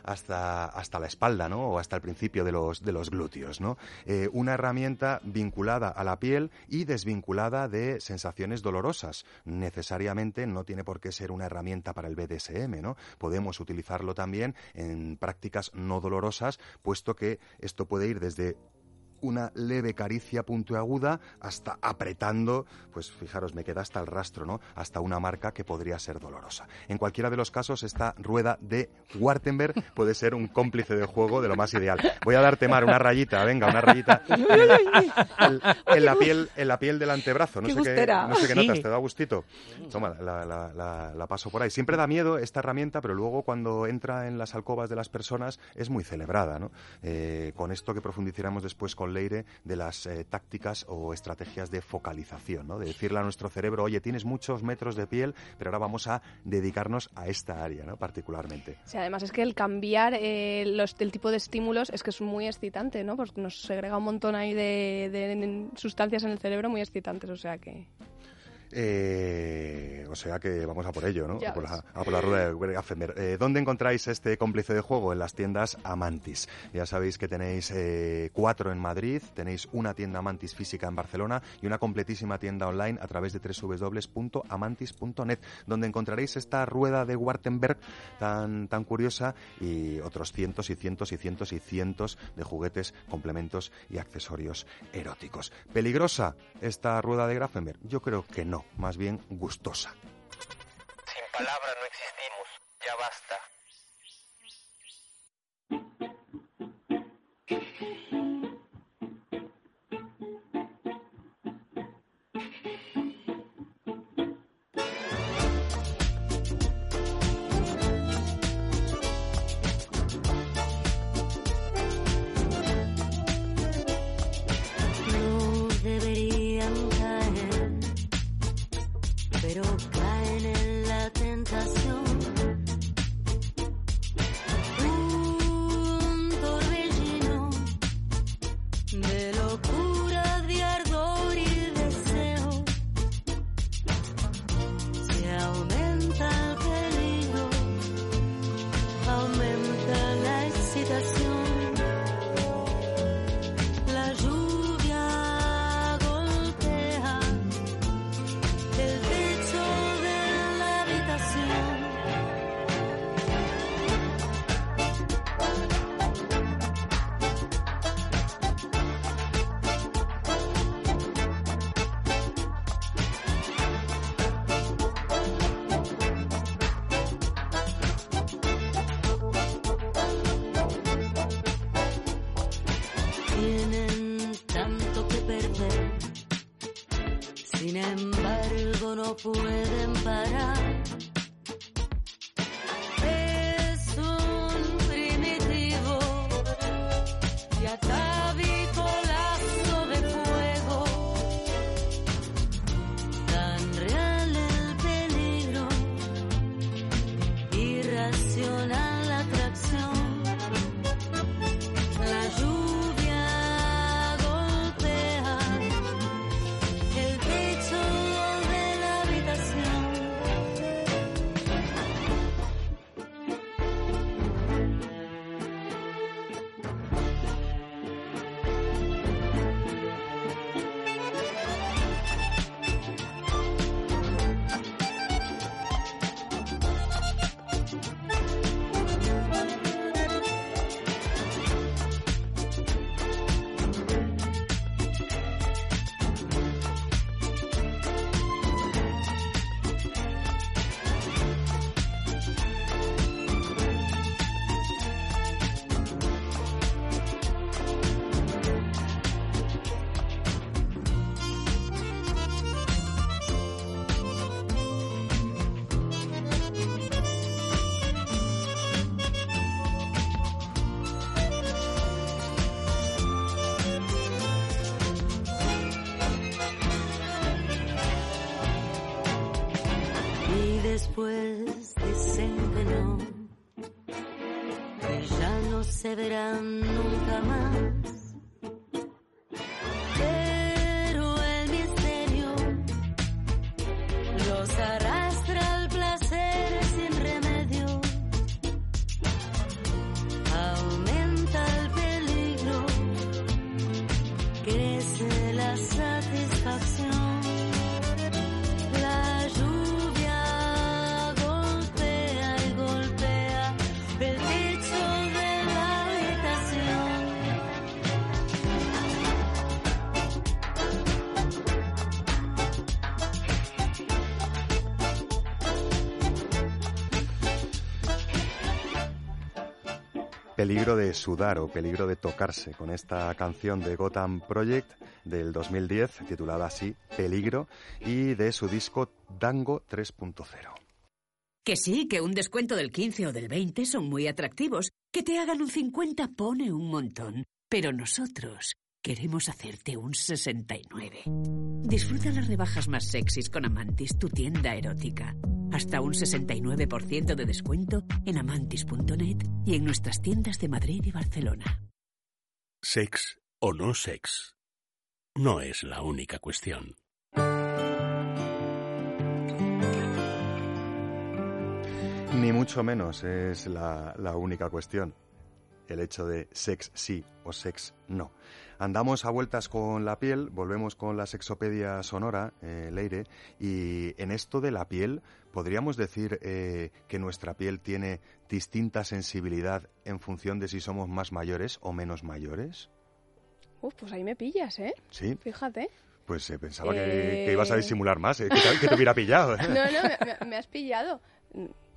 [SPEAKER 2] hasta, hasta la espalda, ¿no? O hasta el principio de los, de los glúteos, ¿no? Eh, una herramienta vinculada a la piel y desvinculada de sensaciones dolorosas. Necesariamente no tiene por qué ser una herramienta para el BDSM, ¿no? Podemos utilizarlo también en prácticas no dolorosas, puesto que esto puede ir desde una leve caricia puntiaguda hasta apretando, pues fijaros, me queda hasta el rastro, ¿no? Hasta una marca que podría ser dolorosa. En cualquiera de los casos, esta rueda de Wartenberg puede ser un cómplice de juego de lo más ideal. Voy a darte, Mar, una rayita, venga, una rayita en, la piel, en la piel del antebrazo. No sé qué, no sé qué notas, ¿te da gustito? Toma, la, paso por ahí. Siempre da miedo esta herramienta, pero luego cuando entra en las alcobas de las personas es muy celebrada, ¿no? Eh, con esto que profundizaremos después con Leire de las eh, tácticas o estrategias de focalización, ¿no? de decirle a nuestro cerebro, oye, tienes muchos metros de piel, pero ahora vamos a dedicarnos a esta área ¿no? particularmente.
[SPEAKER 7] Sí, además es que el cambiar eh, los, el tipo de estímulos es que es muy excitante, ¿no? Pues nos segrega un montón ahí de, de sustancias en el cerebro muy excitantes, o sea que...
[SPEAKER 2] Eh, o sea que vamos a por ello, ¿no? A por, la, rueda de. Eh, ¿Dónde encontráis este cómplice de juego? En las tiendas Amantis. Ya sabéis que tenéis eh, cuatro en Madrid, tenéis una tienda Amantis física en Barcelona y una completísima tienda online a través de www.amantis.net, donde encontraréis esta rueda de Wartenberg tan, tan curiosa y otros cientos y cientos y cientos y cientos de juguetes, complementos y accesorios eróticos. ¿Peligrosa esta rueda de Grafenberg? Yo creo que no más bien gustosa.
[SPEAKER 9] Sin palabras no existimos, ya basta.
[SPEAKER 10] Nunca Peligro de
[SPEAKER 2] sudar o peligro de tocarse con esta canción de Gotham Project del 2010 titulada así Peligro y de su disco Dango 3.0.
[SPEAKER 11] Que sí, que un descuento del 15 o del 20 son muy atractivos. Que te hagan un 50 pone un montón. Pero nosotros queremos hacerte un 69. Disfruta las rebajas más sexys con Amantis, tu tienda erótica. Hasta un 69% de descuento en amantis.net y en nuestras tiendas de Madrid y Barcelona.
[SPEAKER 1] Sex o no sex. No es la única cuestión.
[SPEAKER 2] Ni mucho menos es la, la única cuestión. El hecho de sex sí o sex no. Andamos a vueltas con la piel, volvemos con la sexopedia sonora, eh, Leire, y en esto de la piel, ¿podríamos decir eh, que nuestra piel tiene distinta sensibilidad en función de si somos más mayores o menos mayores?
[SPEAKER 7] Uf, pues ahí me pillas, ¿eh?
[SPEAKER 2] Sí.
[SPEAKER 7] Fíjate.
[SPEAKER 2] Pues eh, pensaba que,
[SPEAKER 7] Eh.
[SPEAKER 2] que ibas a disimular más, eh, que, te, que te hubiera pillado. (laughs)
[SPEAKER 7] No, no, me has pillado.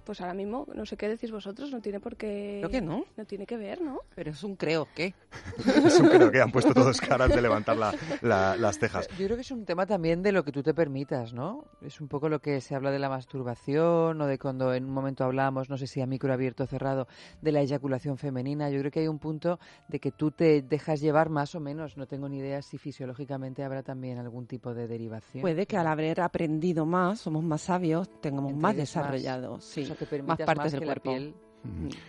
[SPEAKER 7] Pues ahora mismo, no sé qué decís vosotros, no tiene por qué...
[SPEAKER 8] Creo que no.
[SPEAKER 7] No tiene que ver, ¿no?
[SPEAKER 8] Pero es un creo que. (laughs)
[SPEAKER 2] Es un creo que han puesto todos caras de levantar la- la- las cejas.
[SPEAKER 3] Yo creo que es un tema también de lo que tú te permitas, ¿no? Es un poco lo que se habla de la masturbación o de cuando en un momento hablamos, no sé si a micro abierto o cerrado, de la eyaculación femenina. Yo creo que hay un punto de que tú te dejas llevar más o menos. No tengo ni idea si fisiológicamente habrá también algún tipo de derivación.
[SPEAKER 8] Puede que al haber aprendido más, somos más sabios, tengamos más
[SPEAKER 3] Entregues más.
[SPEAKER 8] desarrollado, sí,
[SPEAKER 3] O sea, que
[SPEAKER 8] más partes
[SPEAKER 3] más
[SPEAKER 8] del
[SPEAKER 3] que la
[SPEAKER 8] cuerpo.
[SPEAKER 3] piel
[SPEAKER 2] Mm.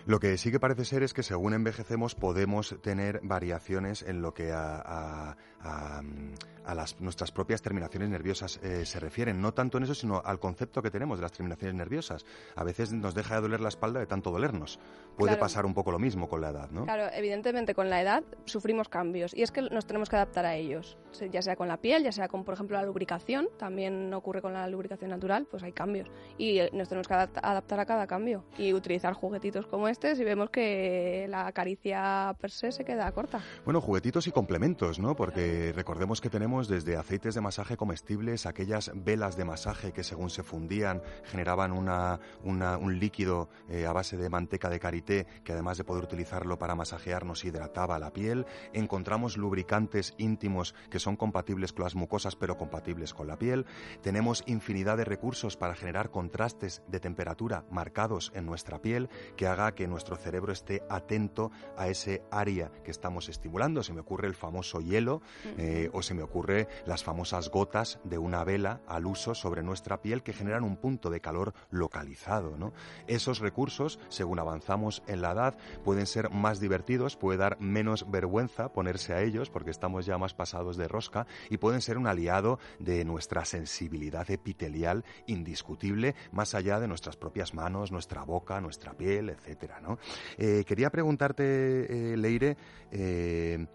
[SPEAKER 2] Lo que sí que parece ser es que según envejecemos podemos tener variaciones en lo que a, a- a, mm, a las, nuestras propias terminaciones nerviosas eh, se refieren. No tanto en eso, sino al concepto que tenemos de las terminaciones nerviosas. A veces nos deja de doler la espalda de tanto dolernos. Puede
[SPEAKER 7] Claro.
[SPEAKER 2] pasar un poco lo mismo con la edad, ¿no?
[SPEAKER 7] Claro, evidentemente con la edad sufrimos cambios y es que nos tenemos que adaptar a ellos, ya sea con la piel, ya sea con, por ejemplo, la lubricación, también ocurre con la lubricación natural, pues hay cambios y eh, nos tenemos que adapta- adaptar a cada cambio y utilizar juguetitos como este si vemos que la caricia per se se queda corta.
[SPEAKER 2] Bueno, juguetitos y complementos, ¿no? Porque recordemos que tenemos desde aceites de masaje comestibles, aquellas velas de masaje que según se fundían generaban una, un líquido eh, a base de manteca de karité que además de poder utilizarlo para masajear nos hidrataba la piel. Encontramos lubricantes íntimos que son compatibles con las mucosas pero compatibles con la piel. Tenemos infinidad de recursos para generar contrastes de temperatura marcados en nuestra piel que haga que nuestro cerebro esté atento a ese área que estamos estimulando. Se me ocurre el famoso hielo eh, o se me ocurre las famosas gotas de una vela al uso sobre nuestra piel que generan un punto de calor localizado. ¿no? Esos recursos, según avanzamos en la edad, pueden ser más divertidos, puede dar menos vergüenza ponerse a ellos porque estamos ya más pasados de rosca y pueden ser un aliado de nuestra sensibilidad epitelial indiscutible, más allá de nuestras propias manos, nuestra boca, nuestra piel, etcétera, ¿no? Eh, quería preguntarte, eh, Leire, eh,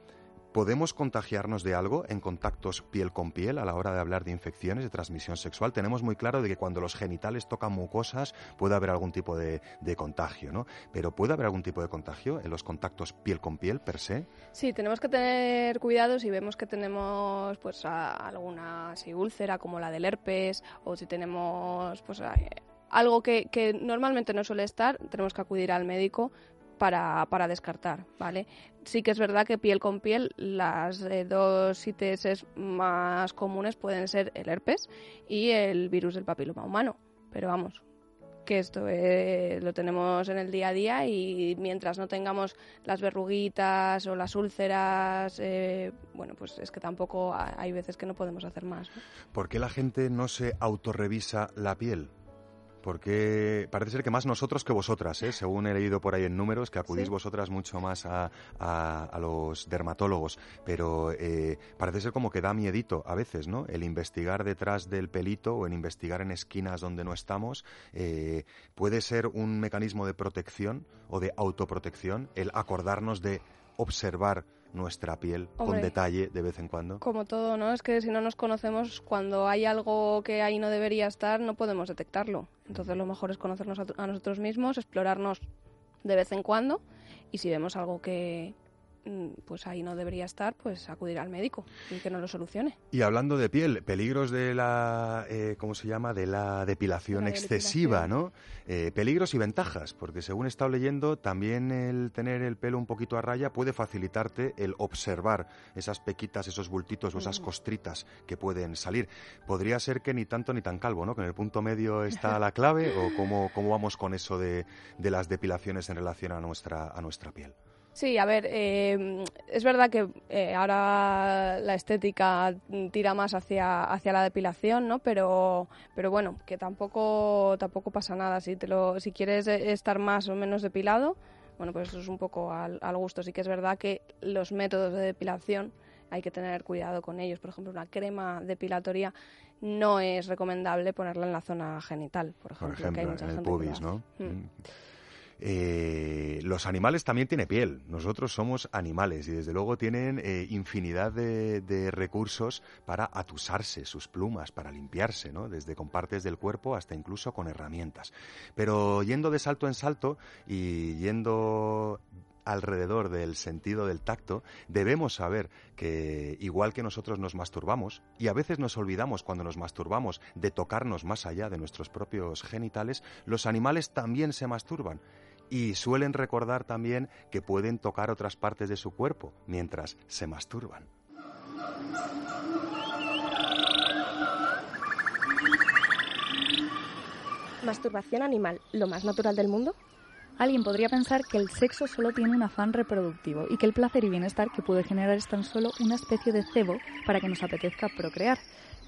[SPEAKER 2] ¿Podemos contagiarnos de algo en contactos piel con piel a la hora de hablar de infecciones de transmisión sexual? Tenemos muy claro de que cuando los genitales tocan mucosas puede haber algún tipo de, contagio, ¿no? Pero ¿puede haber algún tipo de contagio en los contactos piel con piel per se?
[SPEAKER 7] Sí, tenemos que tener cuidado si vemos que tenemos pues alguna úlcera como la del herpes o si tenemos pues algo que, que normalmente no suele estar, tenemos que acudir al médico para, para descartar, ¿vale? Sí que es verdad que piel con piel las eh, dos ITS más comunes pueden ser el herpes y el virus del papiloma humano, pero vamos, que esto eh, lo tenemos en el día a día y mientras no tengamos las verruguitas o las úlceras, eh, bueno, pues es que tampoco ha- hay veces que no podemos hacer más. ¿no?
[SPEAKER 2] ¿Por qué la gente no se autorrevisa la piel? Porque parece ser que más nosotros que vosotras, ¿eh? según he leído por ahí en números, que acudís
[SPEAKER 7] Sí.
[SPEAKER 2] vosotras mucho más a, a- a los dermatólogos. Pero eh, parece ser como que da miedito a veces, ¿no? El investigar detrás del pelito o el investigar en esquinas donde no estamos eh, puede ser un mecanismo de protección o de autoprotección, el acordarnos de observar nuestra piel con detalle de vez en cuando.
[SPEAKER 7] Como todo, ¿no? Es que si no nos conocemos, cuando hay algo que ahí no debería estar, no podemos detectarlo. Entonces lo mejor es conocernos a, a nosotros mismos, explorarnos de vez en cuando y si vemos algo que pues ahí no debería estar, pues acudir al médico y que nos lo solucione.
[SPEAKER 2] Y hablando de piel, peligros de la, eh, ¿cómo se llama? De la depilación
[SPEAKER 7] La
[SPEAKER 2] excesiva,
[SPEAKER 7] depilación.
[SPEAKER 2] ¿no? Eh, peligros y ventajas, porque según he estado leyendo, también el tener el pelo un poquito a raya puede facilitarte el observar esas pequitas, esos bultitos o esas
[SPEAKER 7] Mm.
[SPEAKER 2] costritas que pueden salir. Podría ser que ni tanto ni tan calvo, ¿no? Que en el punto medio está la clave, o cómo, cómo vamos con eso de, de las depilaciones en relación a nuestra, a nuestra piel.
[SPEAKER 7] Sí, a ver, eh, es verdad que eh, ahora la estética tira más hacia, hacia la depilación, ¿no? Pero, pero bueno, que tampoco, tampoco pasa nada. Si, te lo, si quieres eh, estar más o menos depilado, bueno, pues eso es un poco al, al gusto. Sí que es verdad que los métodos de depilación hay que tener cuidado con ellos. Por ejemplo, una crema depilatoria no es recomendable ponerla en la zona genital, por
[SPEAKER 2] Por
[SPEAKER 7] ejemplo. que
[SPEAKER 2] ejemplo,
[SPEAKER 7] hay mucha
[SPEAKER 2] en el
[SPEAKER 7] gente
[SPEAKER 2] pubis. ¿no?
[SPEAKER 7] Mm.
[SPEAKER 2] Eh, los animales también tienen piel. Nosotros somos animales y desde luego tienen eh, infinidad de, de recursos para atusarse sus plumas, para limpiarse, ¿no? Desde con partes del cuerpo hasta incluso con herramientas. Pero yendo de salto en salto y yendo alrededor del sentido del tacto, debemos saber que igual que nosotros nos masturbamos, y a veces nos olvidamos cuando nos masturbamos de tocarnos más allá de nuestros propios genitales, los animales también se masturban y suelen recordar también que pueden tocar otras partes de su cuerpo mientras se masturban.
[SPEAKER 12] Masturbación animal, lo más natural del mundo.
[SPEAKER 6] Alguien podría pensar que el sexo solo tiene un afán reproductivo y que el placer y bienestar que puede generar es tan solo una especie de cebo para que nos apetezca procrear.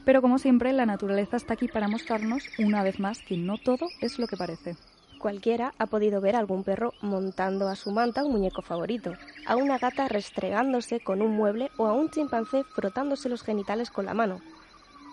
[SPEAKER 6] Pero como siempre, la naturaleza está aquí para mostrarnos una vez más que no todo es lo que parece.
[SPEAKER 12] Cualquiera ha podido ver a algún perro montando a su manta un muñeco favorito, a una gata restregándose con un mueble o a un chimpancé frotándose los genitales con la mano.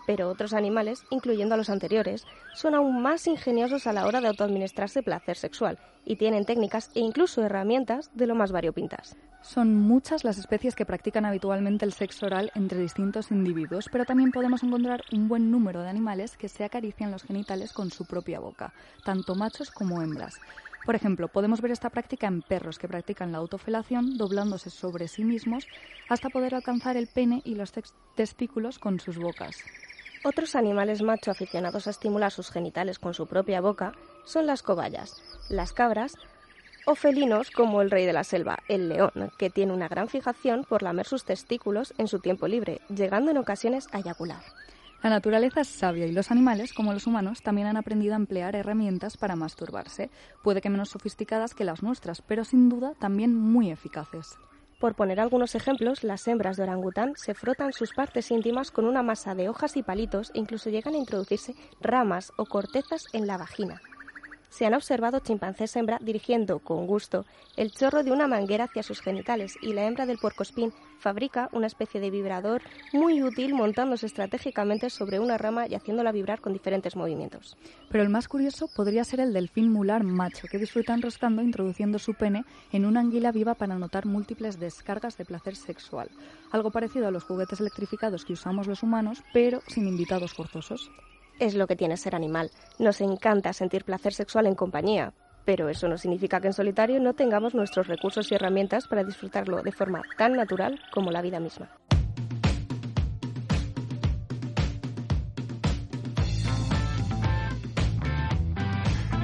[SPEAKER 12] Pero otros animales, incluyendo a los anteriores, son aún más ingeniosos a la hora de autoadministrarse placer sexual y tienen técnicas e incluso herramientas de lo más variopintas.
[SPEAKER 6] Son muchas las especies que practican habitualmente el sexo oral entre distintos individuos, pero también podemos encontrar un buen número de animales que se acarician los genitales con su propia boca, tanto machos como hembras. Por ejemplo, podemos ver esta práctica en perros que practican la autofelación doblándose sobre sí mismos hasta poder alcanzar el pene y los testículos con sus bocas.
[SPEAKER 12] Otros animales macho aficionados a estimular sus genitales con su propia boca son las cobayas, las cabras o felinos como el rey de la selva, el león, que tiene una gran fijación por lamer sus testículos en su tiempo libre, llegando en ocasiones a eyacular.
[SPEAKER 6] La naturaleza es sabia y los animales, como los humanos, también han aprendido a emplear herramientas para masturbarse, puede que menos sofisticadas que las nuestras, pero sin duda también muy eficaces.
[SPEAKER 12] Por poner algunos ejemplos, las hembras de orangután se frotan sus partes íntimas con una masa de hojas y palitos e incluso llegan a introducirse ramas o cortezas en la vagina. Se han observado chimpancés hembra dirigiendo con gusto el chorro de una manguera hacia sus genitales y la hembra del puercoespín fabrica una especie de vibrador muy útil montándose estratégicamente sobre una rama y haciéndola vibrar con diferentes movimientos.
[SPEAKER 6] Pero el más curioso podría ser el delfín mular macho, que disfruta enroscando introduciendo su pene en una anguila viva para notar múltiples descargas de placer sexual. Algo parecido a los juguetes electrificados que usamos los humanos, pero sin invitados forzosos.
[SPEAKER 12] Es lo que tiene ser animal. Nos encanta sentir placer sexual en compañía, pero eso no significa que en solitario no tengamos nuestros recursos y herramientas para disfrutarlo de forma tan natural como la vida misma.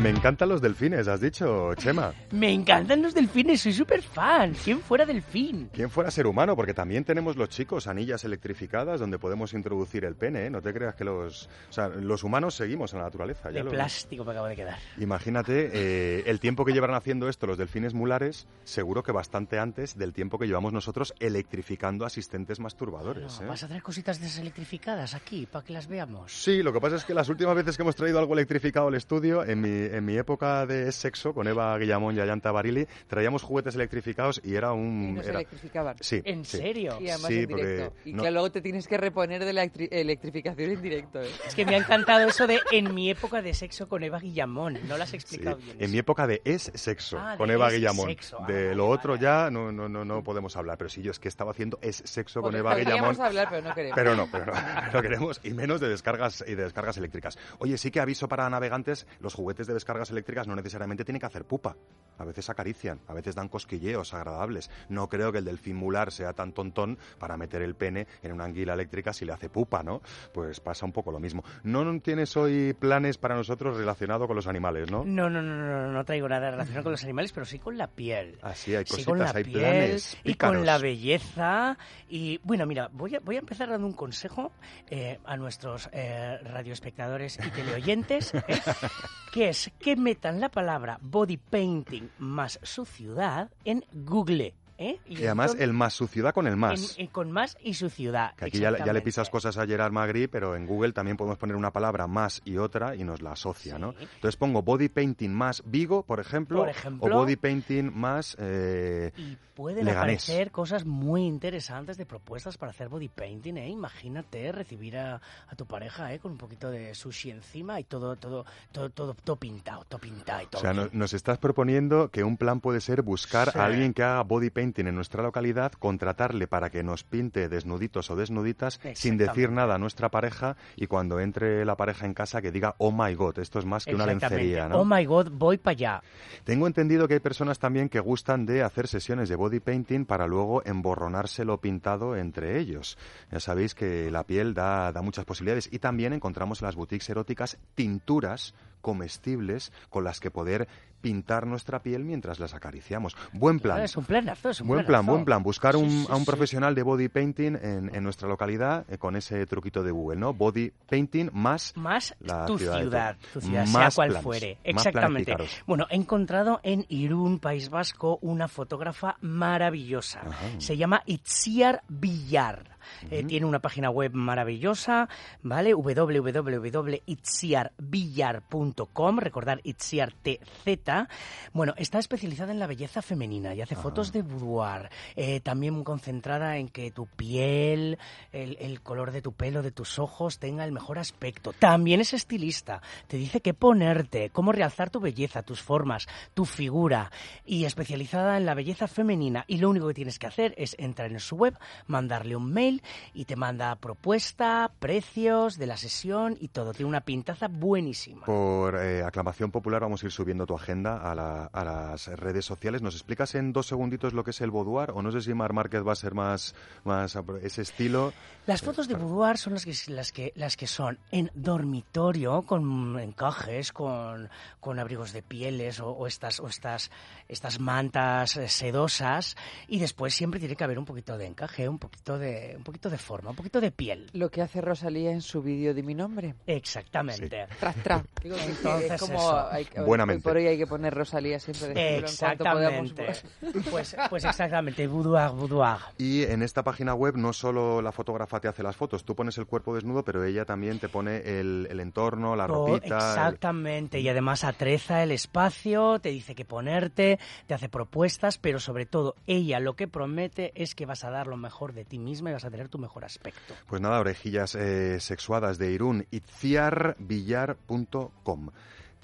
[SPEAKER 2] Me encantan los delfines, has dicho, Chema. (laughs)
[SPEAKER 5] Me encantan los delfines, soy súper fan. ¿Quién fuera delfín?
[SPEAKER 2] ¿Quién fuera ser humano? Porque también tenemos los chicos anillas electrificadas donde podemos introducir el pene, ¿eh? No te creas que los... O sea, los humanos seguimos en la naturaleza. ya
[SPEAKER 5] De
[SPEAKER 2] lo-
[SPEAKER 5] plástico me acabo de quedar.
[SPEAKER 2] Imagínate eh, el tiempo que llevarán haciendo esto los delfines mulares, seguro que bastante antes del tiempo que llevamos nosotros electrificando asistentes masturbadores. ¿eh?
[SPEAKER 5] ¿Vas a traer cositas deselectrificadas aquí para que las veamos?
[SPEAKER 2] Sí, lo que pasa es que las últimas veces que hemos traído algo electrificado al estudio, en mi, en mi época de sexo, con Eva Guillamón y Ayanta Barili, traíamos juguetes electrificados y era un...
[SPEAKER 3] No se
[SPEAKER 2] era-
[SPEAKER 3] electrificaban.
[SPEAKER 2] Sí,
[SPEAKER 5] ¿En
[SPEAKER 2] sí.
[SPEAKER 5] serio?
[SPEAKER 3] Y además
[SPEAKER 2] Sí,
[SPEAKER 3] en directo.
[SPEAKER 2] porque
[SPEAKER 3] Y
[SPEAKER 2] no-
[SPEAKER 3] que luego te tienes que reponer de la electri- electrificación en directo. ¿eh?
[SPEAKER 5] Es que me ha encantado eso de en mi época de sexo con Eva Guillamón. No lo has
[SPEAKER 2] Sí,
[SPEAKER 5] explicado bien.
[SPEAKER 2] en mi época de es sexo,
[SPEAKER 5] Ah,
[SPEAKER 2] con
[SPEAKER 5] de
[SPEAKER 2] Eva
[SPEAKER 5] es
[SPEAKER 2] Guillamón.
[SPEAKER 5] sexo. Ah,
[SPEAKER 2] de lo otro ya no, no, no, no podemos hablar, pero sí, yo es que estaba haciendo es sexo con Eva Guillamón.
[SPEAKER 3] hablar, pero no queremos.
[SPEAKER 2] Pero no, pero no, (laughs) no queremos, y menos de descargas y de descargas eléctricas. Oye, sí que aviso para navegantes, los juguetes de descargas eléctricas no necesariamente tienen que hacer pupa. A veces acarician, a veces dan cosquilleos agradables. No creo que el delfín mular sea tan tontón para meter el pene en una anguila eléctrica si le hace pupa, ¿no? Pues pasa un poco lo mismo. No tienes hoy planes para nosotros relacionados con los animales, ¿no?
[SPEAKER 5] No, no, no, no, no traigo nada relacionado con los animales, pero sí con la piel.
[SPEAKER 2] Así hay
[SPEAKER 5] Sí,
[SPEAKER 2] cositas,
[SPEAKER 5] con la
[SPEAKER 2] hay
[SPEAKER 5] piel
[SPEAKER 2] planes.
[SPEAKER 5] y con la belleza. Y bueno, mira, voy a, voy a empezar dando un consejo eh, a nuestros eh, radioespectadores y teleoyentes, ¿eh? (laughs) que es que metan la palabra body painting más su ciudad en Google. ¿Eh?
[SPEAKER 2] Y además el más su ciudad con el más.
[SPEAKER 5] en- en- con más y su ciudad.
[SPEAKER 2] Que aquí ya, ya le pisas cosas a Gerard Magri, pero en Google también podemos poner una palabra más y otra y nos la asocia, ¿no? Entonces pongo body painting más Vigo, por ejemplo,
[SPEAKER 5] Por ejemplo.
[SPEAKER 2] o body painting más eh,
[SPEAKER 5] Pueden
[SPEAKER 2] Leganés.
[SPEAKER 5] aparecer cosas muy interesantes de propuestas para hacer body painting, ¿eh? Imagínate recibir a, a tu pareja, ¿eh? Con un poquito de sushi encima y todo, todo, todo, todo, todo pintado, todo pintado y todo.
[SPEAKER 2] O sea, no- nos estás proponiendo que un plan puede ser buscar
[SPEAKER 5] Sí.
[SPEAKER 2] a alguien que haga body painting en nuestra localidad, contratarle para que nos pinte desnuditos o desnuditas sin decir nada a nuestra pareja y cuando entre la pareja en casa que diga, oh my god, esto es más que una lencería, ¿no?
[SPEAKER 5] Oh my god, voy para allá.
[SPEAKER 2] Tengo entendido que hay personas también que gustan de hacer sesiones de body painting para luego emborronárselo pintado entre ellos. Ya sabéis que la piel da, da muchas posibilidades y también encontramos en las boutiques eróticas tinturas comestibles con las que poder pintar nuestra piel mientras las acariciamos. Buen plan.
[SPEAKER 5] Es un planazo, es un
[SPEAKER 2] Buen plan, buen plan. Buscar un,
[SPEAKER 5] Sí, sí,
[SPEAKER 2] a un
[SPEAKER 5] sí.
[SPEAKER 2] profesional de body painting en, en nuestra localidad eh, con ese truquito de Google, ¿no? Body painting más
[SPEAKER 5] Más
[SPEAKER 2] la
[SPEAKER 5] tu
[SPEAKER 2] ciudad
[SPEAKER 5] tu ciudad, sea cual
[SPEAKER 2] planes,
[SPEAKER 5] fuere. Exactamente. Bueno, he encontrado en Irún, País Vasco, una fotógrafa maravillosa. Se llama Itziar Villar. Eh, tiene una página web maravillosa, ¿vale? www.itziarvillar.com, recordar Itziar TZ. Bueno, está especializada en la belleza femenina y hace fotos de boudoir. Eh, también concentrada en que tu piel, el, el color de tu pelo, de tus ojos, tenga el mejor aspecto. También es estilista. Te dice qué ponerte, cómo realzar tu belleza, tus formas, tu figura. Y especializada en la belleza femenina. Y lo único que tienes que hacer es entrar en su web, mandarle un mail y te manda propuesta, precios de la sesión y todo. Tiene una pintaza buenísima.
[SPEAKER 2] Por eh, aclamación popular vamos a ir subiendo tu agenda a, la- a las redes sociales. ¿Nos explicas en dos segunditos lo que es el boudoir? O no sé si Mar Márquez va a ser más, más ese estilo.
[SPEAKER 5] Las fotos de boudoir son las que, las que, las que son en dormitorio, con encajes, con, con abrigos de pieles o, o estas, o estas, estas mantas eh, sedosas. Y después siempre tiene que haber un poquito de encaje, un poquito de, un poquito de forma, un poquito de piel.
[SPEAKER 3] Lo que hace Rosalía en su vídeo de mi nombre.
[SPEAKER 5] Exactamente.
[SPEAKER 3] Tras, tras. (laughs) Digo
[SPEAKER 5] Entonces,
[SPEAKER 3] es como
[SPEAKER 5] eso.
[SPEAKER 3] hay hoy
[SPEAKER 2] Buenamente.
[SPEAKER 3] por hoy hay que poner Rosalía siempre de podamos.
[SPEAKER 5] Exactamente. (laughs) Pues, pues exactamente, boudoir, boudoir.
[SPEAKER 2] Y en esta página web no solo la fotógrafa te hace las fotos, tú pones el cuerpo desnudo, pero ella también te pone el, el entorno, la
[SPEAKER 5] Oh,
[SPEAKER 2] ropita. el-
[SPEAKER 5] Exactamente, y además atreza el espacio, te dice qué ponerte, te hace propuestas, pero sobre todo ella lo que promete es que vas a dar lo mejor de ti misma y vas a tu mejor aspecto.
[SPEAKER 2] Pues nada, orejillas eh, sexuadas de Irún, itziarvillar.com.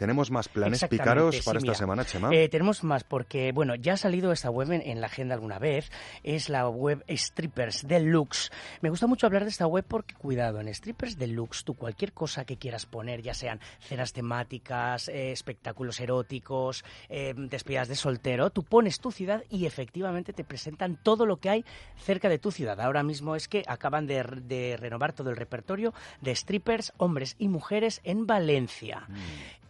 [SPEAKER 2] ¿Tenemos más planes pícaros
[SPEAKER 5] sí,
[SPEAKER 2] para esta
[SPEAKER 5] mira.
[SPEAKER 2] semana, Chema?
[SPEAKER 5] Eh, tenemos más porque, bueno, ya ha salido esta web en, en la agenda alguna vez. Es la web Strippers Deluxe. Me gusta mucho hablar de esta web porque, cuidado, en Strippers Deluxe tú cualquier cosa que quieras poner, ya sean cenas temáticas, eh, espectáculos eróticos, eh, despedidas de soltero, tú pones tu ciudad y efectivamente te presentan todo lo que hay cerca de tu ciudad. Ahora mismo es que acaban de, de renovar todo el repertorio de strippers, hombres y mujeres en Valencia.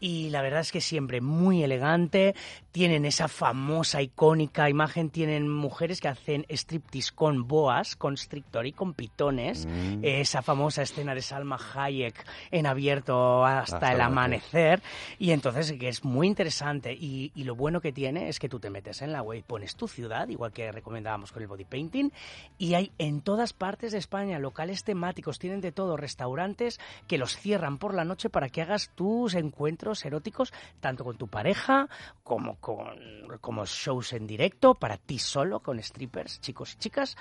[SPEAKER 5] Y la verdad es que siempre muy elegante. Tienen esa famosa, icónica imagen, tienen mujeres que hacen striptease con boas, con strictor y con pitones.
[SPEAKER 13] Mm.
[SPEAKER 5] Esa famosa escena de Salma Hayek en abierto hasta,
[SPEAKER 13] Hasta
[SPEAKER 5] el amanecer. Y entonces que es muy interesante. Y, y lo bueno que tiene es que tú te metes en la web, pones tu ciudad, igual que recomendábamos con el body painting, y hay en todas partes de España locales temáticos, tienen de todo, restaurantes que los cierran por la noche para que hagas tus encuentros eróticos, tanto con tu pareja como con como shows en directo, para ti solo, con strippers, chicos y chicas.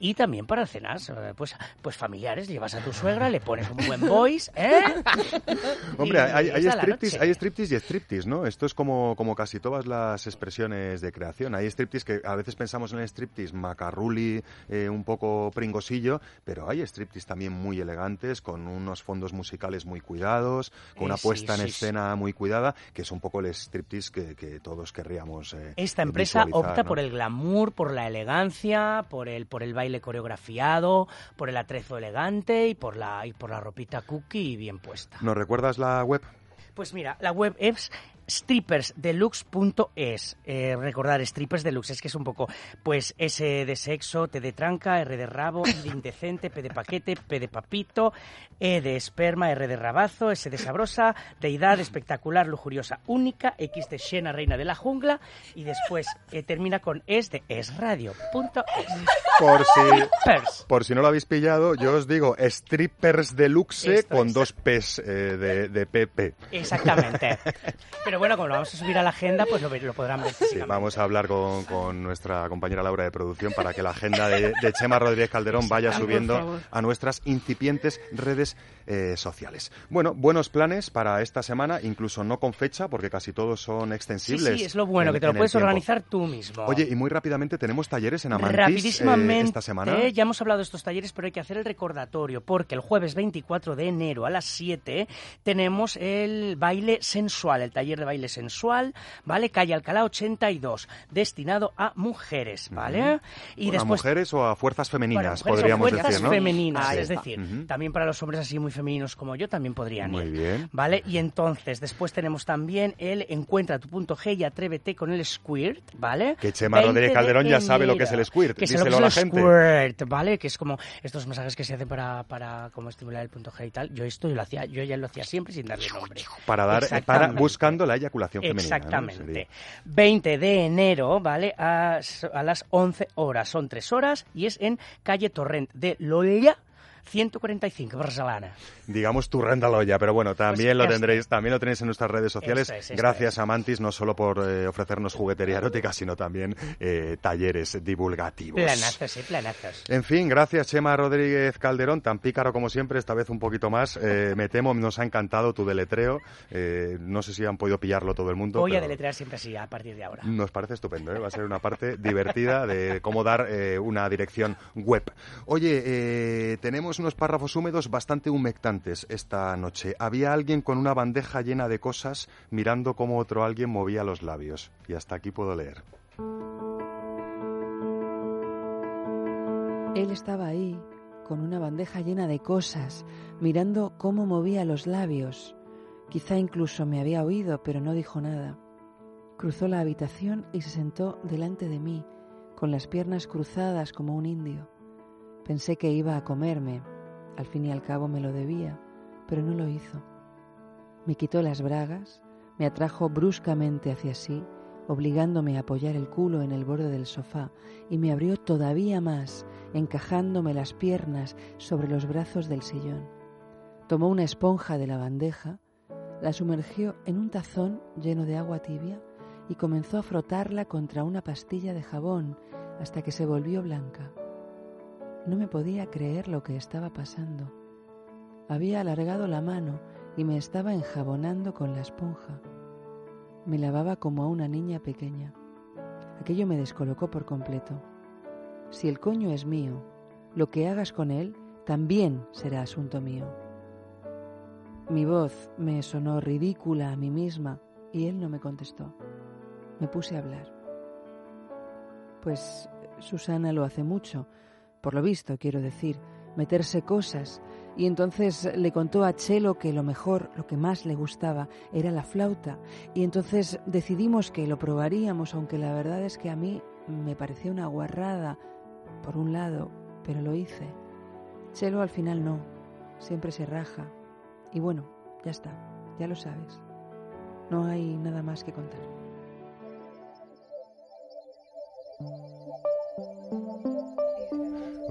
[SPEAKER 5] Y también para cenas, eh, pues, pues familiares, llevas a tu suegra, le pones un buen voice, ¿eh? (laughs)
[SPEAKER 2] Hombre,
[SPEAKER 5] Y
[SPEAKER 2] hay, hay striptease, hay striptease y striptease, ¿no? Esto es como, como casi todas las expresiones de creación. Hay striptease que a veces pensamos en el striptease macarruli, eh, un poco pringosillo, pero hay striptease también muy elegantes, con unos fondos musicales muy cuidados, con una
[SPEAKER 5] Eh, sí,
[SPEAKER 2] puesta en
[SPEAKER 5] sí,
[SPEAKER 2] escena muy cuidada, que es un poco el striptease que, que todos querríamos. eh,
[SPEAKER 5] Esta empresa opta
[SPEAKER 2] ¿no?
[SPEAKER 5] por el glamour, por la elegancia, por el, por el baile coreografiado, por el atrezo elegante y por la, y por la ropita cookie bien puesta.
[SPEAKER 2] ¿Nos recuerdas la web?
[SPEAKER 5] Pues mira, la web es strippersdeluxe.es. Eh, recordar, strippers deluxe, es que es un poco, pues S de sexo, T de tranca, R de rabo, I de indecente, P de paquete, P de papito, E de esperma, R de rabazo, S de sabrosa, deidad espectacular, lujuriosa, única, X de Xena, reina de la jungla, y después eh, termina con Es de esradio.es.
[SPEAKER 2] Por si,
[SPEAKER 5] Pers.
[SPEAKER 2] por si no lo habéis pillado, yo os digo strippers deluxe
[SPEAKER 5] Esto
[SPEAKER 2] con
[SPEAKER 5] es.
[SPEAKER 2] dos P's eh, de, de PP.
[SPEAKER 5] Exactamente. Pero (laughs) bueno, como lo vamos a subir a la agenda, pues lo, lo podrán ver.
[SPEAKER 2] Sí, vamos a hablar con, con nuestra compañera Laura de producción para que la agenda de, de Chema Rodríguez Calderón vaya subiendo a nuestras incipientes redes eh, sociales. Bueno, buenos planes para esta semana, incluso no con fecha, porque casi todos son extensibles.
[SPEAKER 5] sí, es lo bueno,
[SPEAKER 2] en-
[SPEAKER 5] que te lo puedes organizar tú mismo.
[SPEAKER 2] Oye, y muy rápidamente tenemos talleres en Amantis eh,
[SPEAKER 5] Rapidísimamente,
[SPEAKER 2] esta semana.
[SPEAKER 5] ya hemos hablado de estos talleres, pero hay que hacer el recordatorio, porque el jueves 24 de enero a las 7 tenemos el baile sensual, el taller de baile sensual, ¿vale? Calle Alcalá 82, destinado a mujeres, ¿vale? Y
[SPEAKER 2] Bueno,
[SPEAKER 5] después
[SPEAKER 2] ¿A mujeres o a fuerzas femeninas,
[SPEAKER 5] Bueno,
[SPEAKER 2] podríamos
[SPEAKER 5] fuerzas
[SPEAKER 2] decir, ¿no?
[SPEAKER 5] femeninas, es decir, también para los hombres así muy femeninos como yo también podrían
[SPEAKER 2] Muy
[SPEAKER 5] ir.
[SPEAKER 2] bien.
[SPEAKER 5] ¿Vale? Y entonces, después tenemos también el Encuentra tu punto G y atrévete con el Squirt, ¿vale?
[SPEAKER 2] Que Chema
[SPEAKER 5] 20
[SPEAKER 2] Rodríguez
[SPEAKER 5] de
[SPEAKER 2] Calderón ya sabe lo que es el squirt.
[SPEAKER 5] Que
[SPEAKER 2] Díselo
[SPEAKER 5] que
[SPEAKER 2] a la gente.
[SPEAKER 5] Squirt, ¿vale? Que es como estos masajes que se hacen para, para como estimular el punto G y tal. Yo esto yo lo hacía, yo ya lo hacía siempre sin darle nombre.
[SPEAKER 2] Para dar, para
[SPEAKER 5] Exactamente.
[SPEAKER 2] buscando la eyaculación femenina. ¿no?
[SPEAKER 5] Exactamente.
[SPEAKER 2] Sería.
[SPEAKER 5] 20 de enero, ¿vale? A, a las 11 horas. Son 3 horas y es en calle Torrent de Lolla, 145, Barcelona.
[SPEAKER 2] Digamos tu Loya, pero bueno, también lo tendréis, también lo tenéis en nuestras redes sociales.
[SPEAKER 5] Esto es,
[SPEAKER 2] Gracias a Mantis, no solo por eh, ofrecernos juguetería erótica, sino también eh, talleres divulgativos.
[SPEAKER 5] Planazos, sí, planazos.
[SPEAKER 2] En fin, gracias Chema Rodríguez Calderón, tan pícaro como siempre, esta vez un poquito más. Eh, me temo, nos ha encantado tu deletreo. Eh, no sé si han podido pillarlo todo el mundo.
[SPEAKER 5] Voy a deletrear siempre así a partir de ahora.
[SPEAKER 2] Nos parece estupendo, va a ser una parte divertida de cómo dar una dirección web. Oye, eh, tenemos unos párrafos húmedos bastante humectantes esta noche. Había alguien con una bandeja llena de cosas mirando cómo otro alguien movía los labios. Y hasta aquí puedo leer.
[SPEAKER 3] Él estaba ahí, con una bandeja llena de cosas, mirando cómo movía los labios. Quizá incluso me había oído, pero no dijo nada. Cruzó la habitación y se sentó delante de mí, con las piernas cruzadas como un indio. Pensé que iba a comerme. Al fin y al cabo me lo debía, pero no lo hizo. Me quitó las bragas, me atrajo bruscamente hacia sí, obligándome a apoyar el culo en el borde del sofá, y me abrió todavía más, encajándome las piernas sobre los brazos del sillón. Tomó una esponja de la bandeja, la sumergió en un tazón lleno de agua tibia y comenzó a frotarla contra una pastilla de jabón hasta que se volvió blanca. No me podía creer lo que estaba pasando. Había alargado la mano y me estaba enjabonando con la esponja. Me lavaba como a una niña pequeña. Aquello me descolocó por completo. Si el coño es mío, lo que hagas con él también será asunto mío. Mi voz me sonó ridícula a mí misma y él no me contestó. Me puse a hablar. Pues Susana lo hace mucho, por lo visto quiero decir, meterse cosas. Y entonces le contó a Chelo que lo mejor, lo que más le gustaba, era la flauta. Y entonces decidimos que lo probaríamos, aunque la verdad es que a mí me parecía una guarrada, por un lado, pero lo hice. Chelo al final no, siempre se raja. Y bueno, ya está, ya lo sabes. No hay nada más que contar.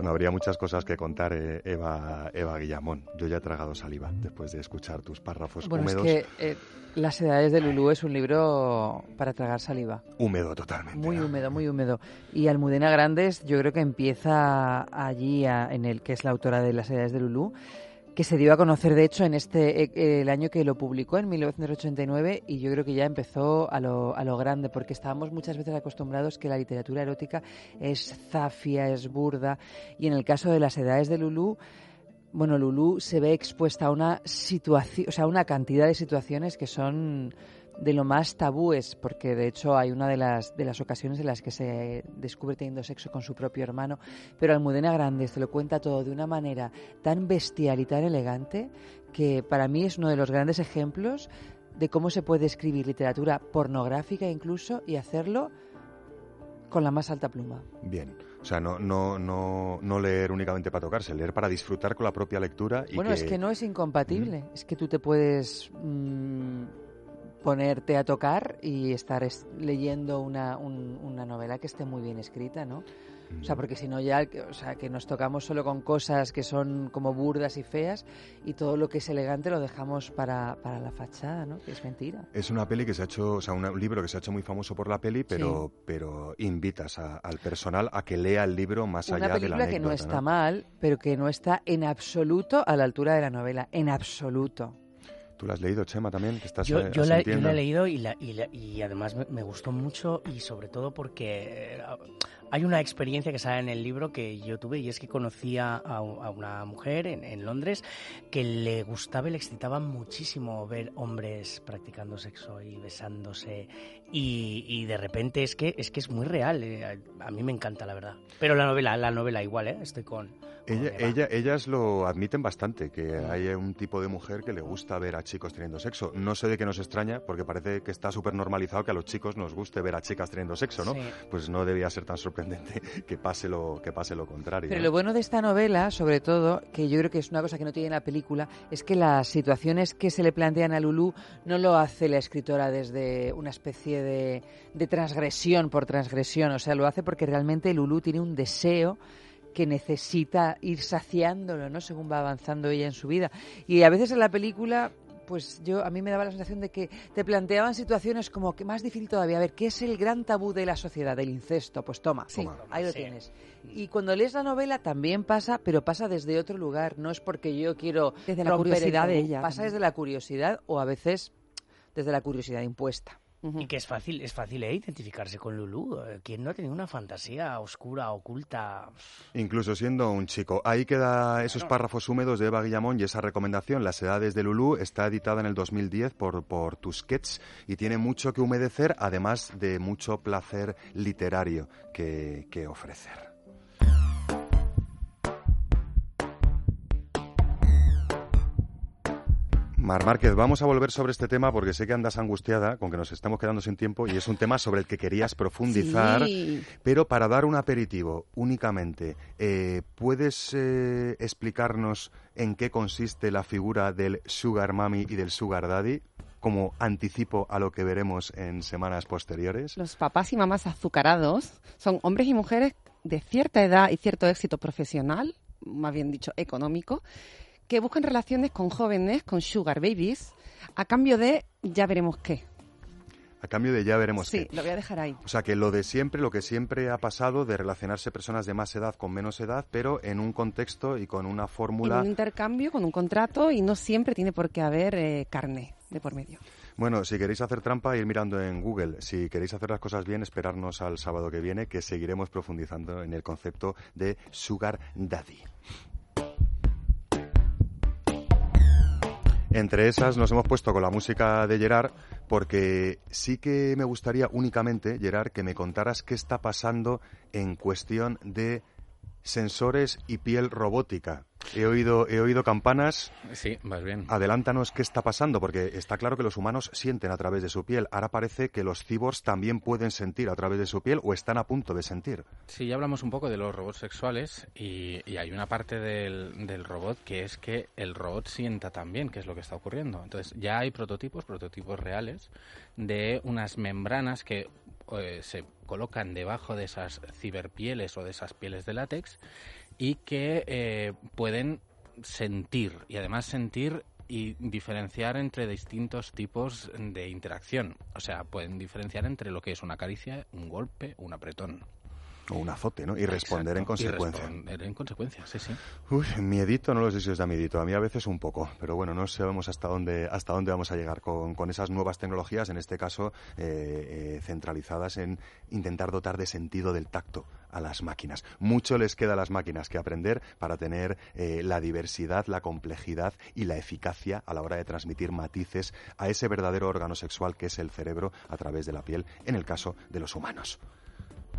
[SPEAKER 2] Bueno, habría muchas cosas que contar, eh, Eva, Eva Guillamón. Yo ya he tragado saliva después de escuchar tus párrafos
[SPEAKER 3] Bueno,
[SPEAKER 2] húmedos.
[SPEAKER 3] es que eh, Las edades de Lulú es un libro para tragar saliva.
[SPEAKER 2] Húmedo totalmente.
[SPEAKER 3] Muy húmedo, muy húmedo. Y Almudena Grandes yo creo que empieza allí, a- en el que es la autora de Las edades de Lulú, que se dio a conocer de hecho en este eh, el año que lo publicó, en 1989, y yo creo que ya empezó a lo, a lo grande, porque estábamos muchas veces acostumbrados que la literatura erótica es zafia, es burda, y en el caso de Las edades de Lulú, bueno, Lulú se ve expuesta a una situación, o sea, una cantidad de situaciones que son de lo más tabúes, porque de hecho hay una de las, de las ocasiones en las que se descubre teniendo sexo con su propio hermano, pero Almudena Grandes te lo cuenta todo de una manera tan bestial y tan elegante que para mí es uno de los grandes ejemplos de cómo se puede escribir literatura pornográfica incluso y hacerlo con la más alta pluma.
[SPEAKER 2] Bien. O sea, no, no, no, no leer únicamente para tocarse, leer para disfrutar con la propia lectura. Y
[SPEAKER 3] Bueno, es que no es incompatible. Es que tú te puedes mm, ponerte a tocar y estar es- leyendo una, un- una novela que esté muy bien escrita, ¿no? O sea, porque si no ya, o sea, que nos tocamos solo con cosas que son como burdas y feas y todo lo que es elegante lo dejamos para, para la fachada, ¿no? Que es mentira.
[SPEAKER 2] Es una peli que se ha hecho, o sea, una- un libro que se ha hecho muy famoso por la peli, pero, pero invitas a- al personal a que lea el libro más
[SPEAKER 3] Una
[SPEAKER 2] allá de la
[SPEAKER 3] película que no está mal, pero que no está en absoluto a la altura de la novela, en absoluto.
[SPEAKER 2] ¿Tú la has leído, Chema, también? Que estás
[SPEAKER 5] Yo,
[SPEAKER 2] eh,
[SPEAKER 5] yo la, yo
[SPEAKER 2] asintiendo?
[SPEAKER 5] la he leído y, la- y, la- y además me, me gustó mucho y sobre todo porque eh, hay una experiencia que sale en el libro que yo tuve y es que conocía a, una mujer en, en Londres que le gustaba y le excitaba muchísimo ver hombres practicando sexo y besándose y, y de repente es que es que es muy real. eh, a, mí me encanta la verdad. Pero la novela, la novela igual, ¿eh? estoy con...
[SPEAKER 2] Ella- ella- ellas lo admiten bastante, que hay un tipo de mujer que le gusta ver a chicos teniendo sexo. No sé de qué nos extraña, porque parece que está súper normalizado que a los chicos nos guste ver a chicas teniendo sexo, ¿no?
[SPEAKER 3] Sí.
[SPEAKER 2] Pues no debía ser tan sorprendente que pase lo, que pase lo contrario.
[SPEAKER 3] Pero
[SPEAKER 2] ¿no?
[SPEAKER 3] lo bueno de esta novela, sobre todo, que yo creo que es una cosa que no tiene la película, es que las situaciones que se le plantean a Lulú no lo hace la escritora desde una especie de, de transgresión por transgresión, o sea, lo hace porque realmente Lulú tiene un deseo que necesita ir saciándolo, ¿no? Según va avanzando ella en su vida. Y a veces en la película pues yo a mí me daba la sensación de que te planteaban situaciones como que más difícil todavía. A ver, ¿qué es el gran tabú de la sociedad? Del incesto. Pues toma,
[SPEAKER 2] Toma.
[SPEAKER 3] ahí lo
[SPEAKER 5] Sí.
[SPEAKER 3] tienes. Y cuando lees la novela también pasa, pero pasa desde otro lugar. No es porque yo quiero
[SPEAKER 8] Desde la
[SPEAKER 3] el
[SPEAKER 8] curiosidad de ella
[SPEAKER 3] Pasa
[SPEAKER 8] también.
[SPEAKER 3] desde la curiosidad o a veces desde la curiosidad impuesta.
[SPEAKER 5] Y que es fácil, es fácil ¿eh? identificarse con Lulu. ¿Quién no ha tenido una fantasía oscura, oculta?
[SPEAKER 2] Incluso siendo un chico. Ahí queda esos párrafos húmedos de Eva Guillamón y esa recomendación, Las edades de Lulú, está editada en el 2010 por, por Tusquets y tiene mucho que humedecer, además de mucho placer literario que, que ofrecer. Mar Márquez, vamos a volver sobre este tema porque sé que andas angustiada con que nos estamos quedando sin tiempo y es un tema sobre el que querías profundizar.
[SPEAKER 8] Sí.
[SPEAKER 2] Pero para dar un aperitivo únicamente, eh, ¿puedes eh, explicarnos en qué consiste la figura del Sugar Mami y del Sugar Daddy? Como anticipo a lo que veremos en semanas posteriores.
[SPEAKER 8] Los papás y mamás azucarados son hombres y mujeres de cierta edad y cierto éxito profesional, más bien dicho económico, que buscan relaciones con jóvenes, con sugar babies, a cambio de ya veremos qué.
[SPEAKER 2] A cambio de ya veremos
[SPEAKER 8] Sí,
[SPEAKER 2] qué.
[SPEAKER 8] lo voy a dejar ahí.
[SPEAKER 2] O sea, que lo de siempre, lo que siempre ha pasado de relacionarse personas de más edad con menos edad, pero en un contexto y con una fórmula
[SPEAKER 8] un intercambio, con un contrato, y no siempre tiene por qué haber eh, carne de por medio.
[SPEAKER 2] Bueno, si queréis hacer trampa, ir mirando en Google. Si queréis hacer las cosas bien, esperarnos al sábado que viene, que seguiremos profundizando en el concepto de Sugar Daddy. Entre esas nos hemos puesto con la música de Gerard porque sí que me gustaría únicamente, Gerard, que me contaras qué está pasando en cuestión de sensores y piel robótica. He oído, he oído campanas.
[SPEAKER 4] Sí, vas bien.
[SPEAKER 2] Adelántanos qué está pasando, porque está claro que los humanos sienten a través de su piel. Ahora parece que los cyborgs también pueden sentir a través de su piel o están a punto de sentir.
[SPEAKER 4] Sí, ya hablamos un poco de los robots sexuales y, y hay una parte del, del robot que es que el robot sienta también qué es lo que está ocurriendo. Entonces ya hay prototipos, prototipos reales, de unas membranas que eh, se colocan debajo de esas ciberpieles o de esas pieles de látex y que eh, pueden sentir y además sentir y diferenciar entre distintos tipos de interacción. O sea, pueden diferenciar entre lo que es una caricia, un golpe, un apretón.
[SPEAKER 2] O un azote, ¿no? Y responder en.
[SPEAKER 4] Y
[SPEAKER 2] consecuencia.
[SPEAKER 4] responder en consecuencia, sí, sí.
[SPEAKER 2] Uy, miedito, no lo sé si os da miedito. A mí a veces un poco, pero bueno, no sabemos hasta dónde, hasta dónde vamos a llegar con, con esas nuevas tecnologías, en este caso eh, eh, centralizadas en intentar dotar de sentido del tacto a las máquinas. Mucho les queda a las máquinas que aprender para tener eh, la diversidad, la complejidad y la eficacia a la hora de transmitir matices a ese verdadero órgano sexual que es el cerebro a través de la piel, en el caso de los humanos.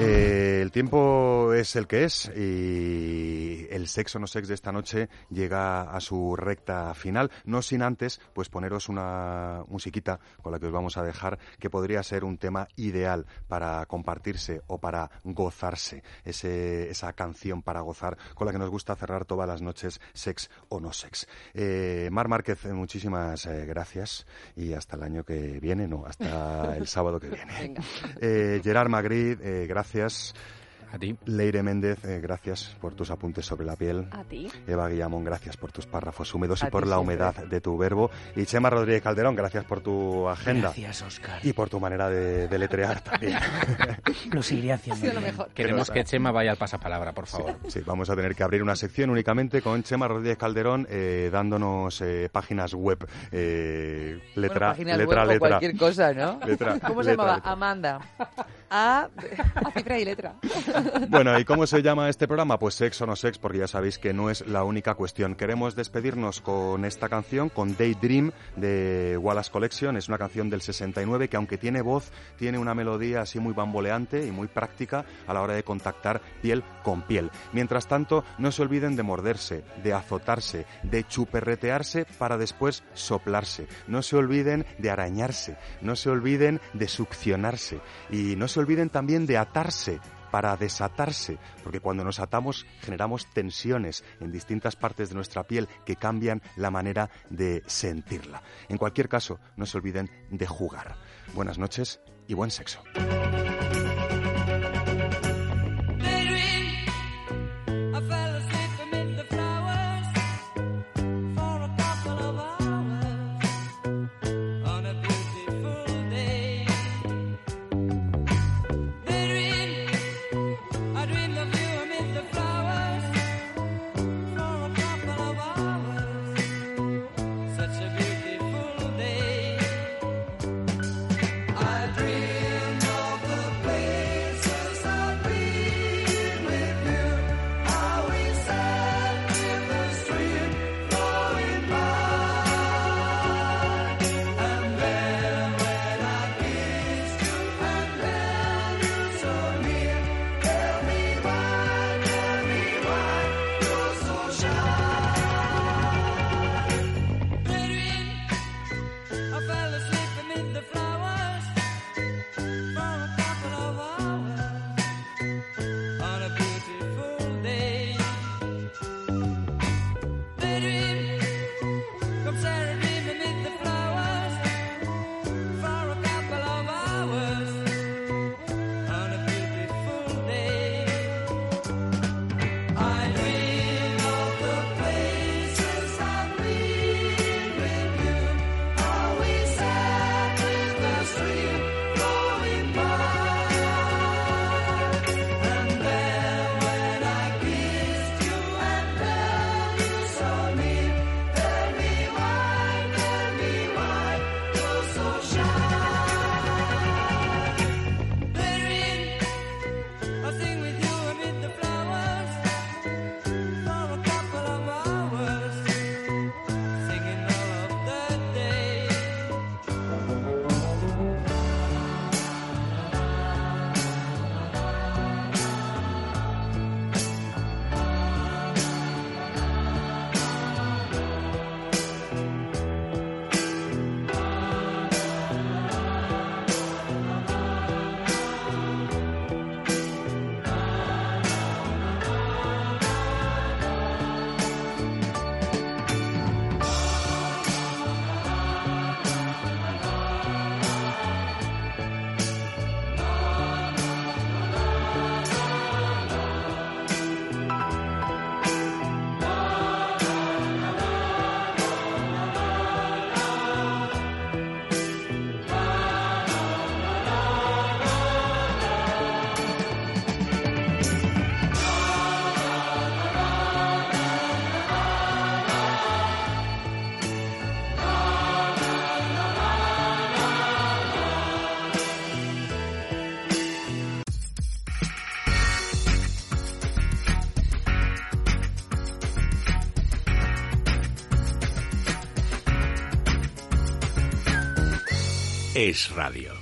[SPEAKER 2] Eh, el tiempo es el que es y el sexo no sex de esta noche llega a su recta final, no sin antes pues poneros una musiquita con la que os vamos a dejar que podría ser un tema ideal para compartirse o para gozarse, ese, esa canción para gozar con la que nos gusta cerrar todas las noches sex o no sex. Eh, Mar Márquez, eh, muchísimas eh, gracias y hasta el año que viene, no, hasta el sábado que viene. (laughs) Eh, Gerard Magritte, eh, gracias.
[SPEAKER 4] A ti.
[SPEAKER 2] Leire Méndez, eh, gracias por tus apuntes sobre la piel.
[SPEAKER 12] A ti.
[SPEAKER 2] Eva Guillamón, gracias por tus párrafos húmedos y
[SPEAKER 3] A
[SPEAKER 2] por
[SPEAKER 3] ti
[SPEAKER 2] la
[SPEAKER 3] siempre.
[SPEAKER 2] humedad de tu verbo. Y Chema Rodríguez Calderón, gracias por tu agenda.
[SPEAKER 5] Gracias, Oscar.
[SPEAKER 2] Y por tu manera de, de letrear también. (laughs)
[SPEAKER 5] Lo seguiré haciendo.
[SPEAKER 3] sido lo mejor.
[SPEAKER 4] Queremos que Chema vaya al pasapalabra, por favor.
[SPEAKER 2] Sí, vamos a tener que abrir una sección únicamente con Chema Rodríguez Calderón eh, dándonos eh, páginas web. eh, letra,
[SPEAKER 3] Bueno, páginas
[SPEAKER 2] letra,
[SPEAKER 3] web o
[SPEAKER 2] letra.
[SPEAKER 3] cualquier cosa, ¿no?
[SPEAKER 2] Letra,
[SPEAKER 3] ¿Cómo se
[SPEAKER 2] letra,
[SPEAKER 3] llamaba?
[SPEAKER 2] letra.
[SPEAKER 3] Amanda. A, (laughs) a cifra y letra. (laughs)
[SPEAKER 2] Bueno, ¿y cómo se llama este programa? Pues Sex o no Sex, porque ya sabéis que no es la única cuestión. Queremos despedirnos con esta canción, con Daydream de Wallace Collection. Es una canción del 69 que aunque tiene voz, tiene una melodía así muy bamboleante y muy práctica a la hora de contactar piel con piel. Mientras tanto, no se olviden de morderse, de azotarse, de chuperretearse para después soplarse. No se olviden de arañarse, no se olviden de succionarse y no se olviden también de atarse para desatarse, porque cuando nos atamos generamos tensiones en distintas partes de nuestra piel que cambian la manera de sentirla. En cualquier caso, no se olviden de jugar. Buenas noches y buen sexo.
[SPEAKER 1] Es radio.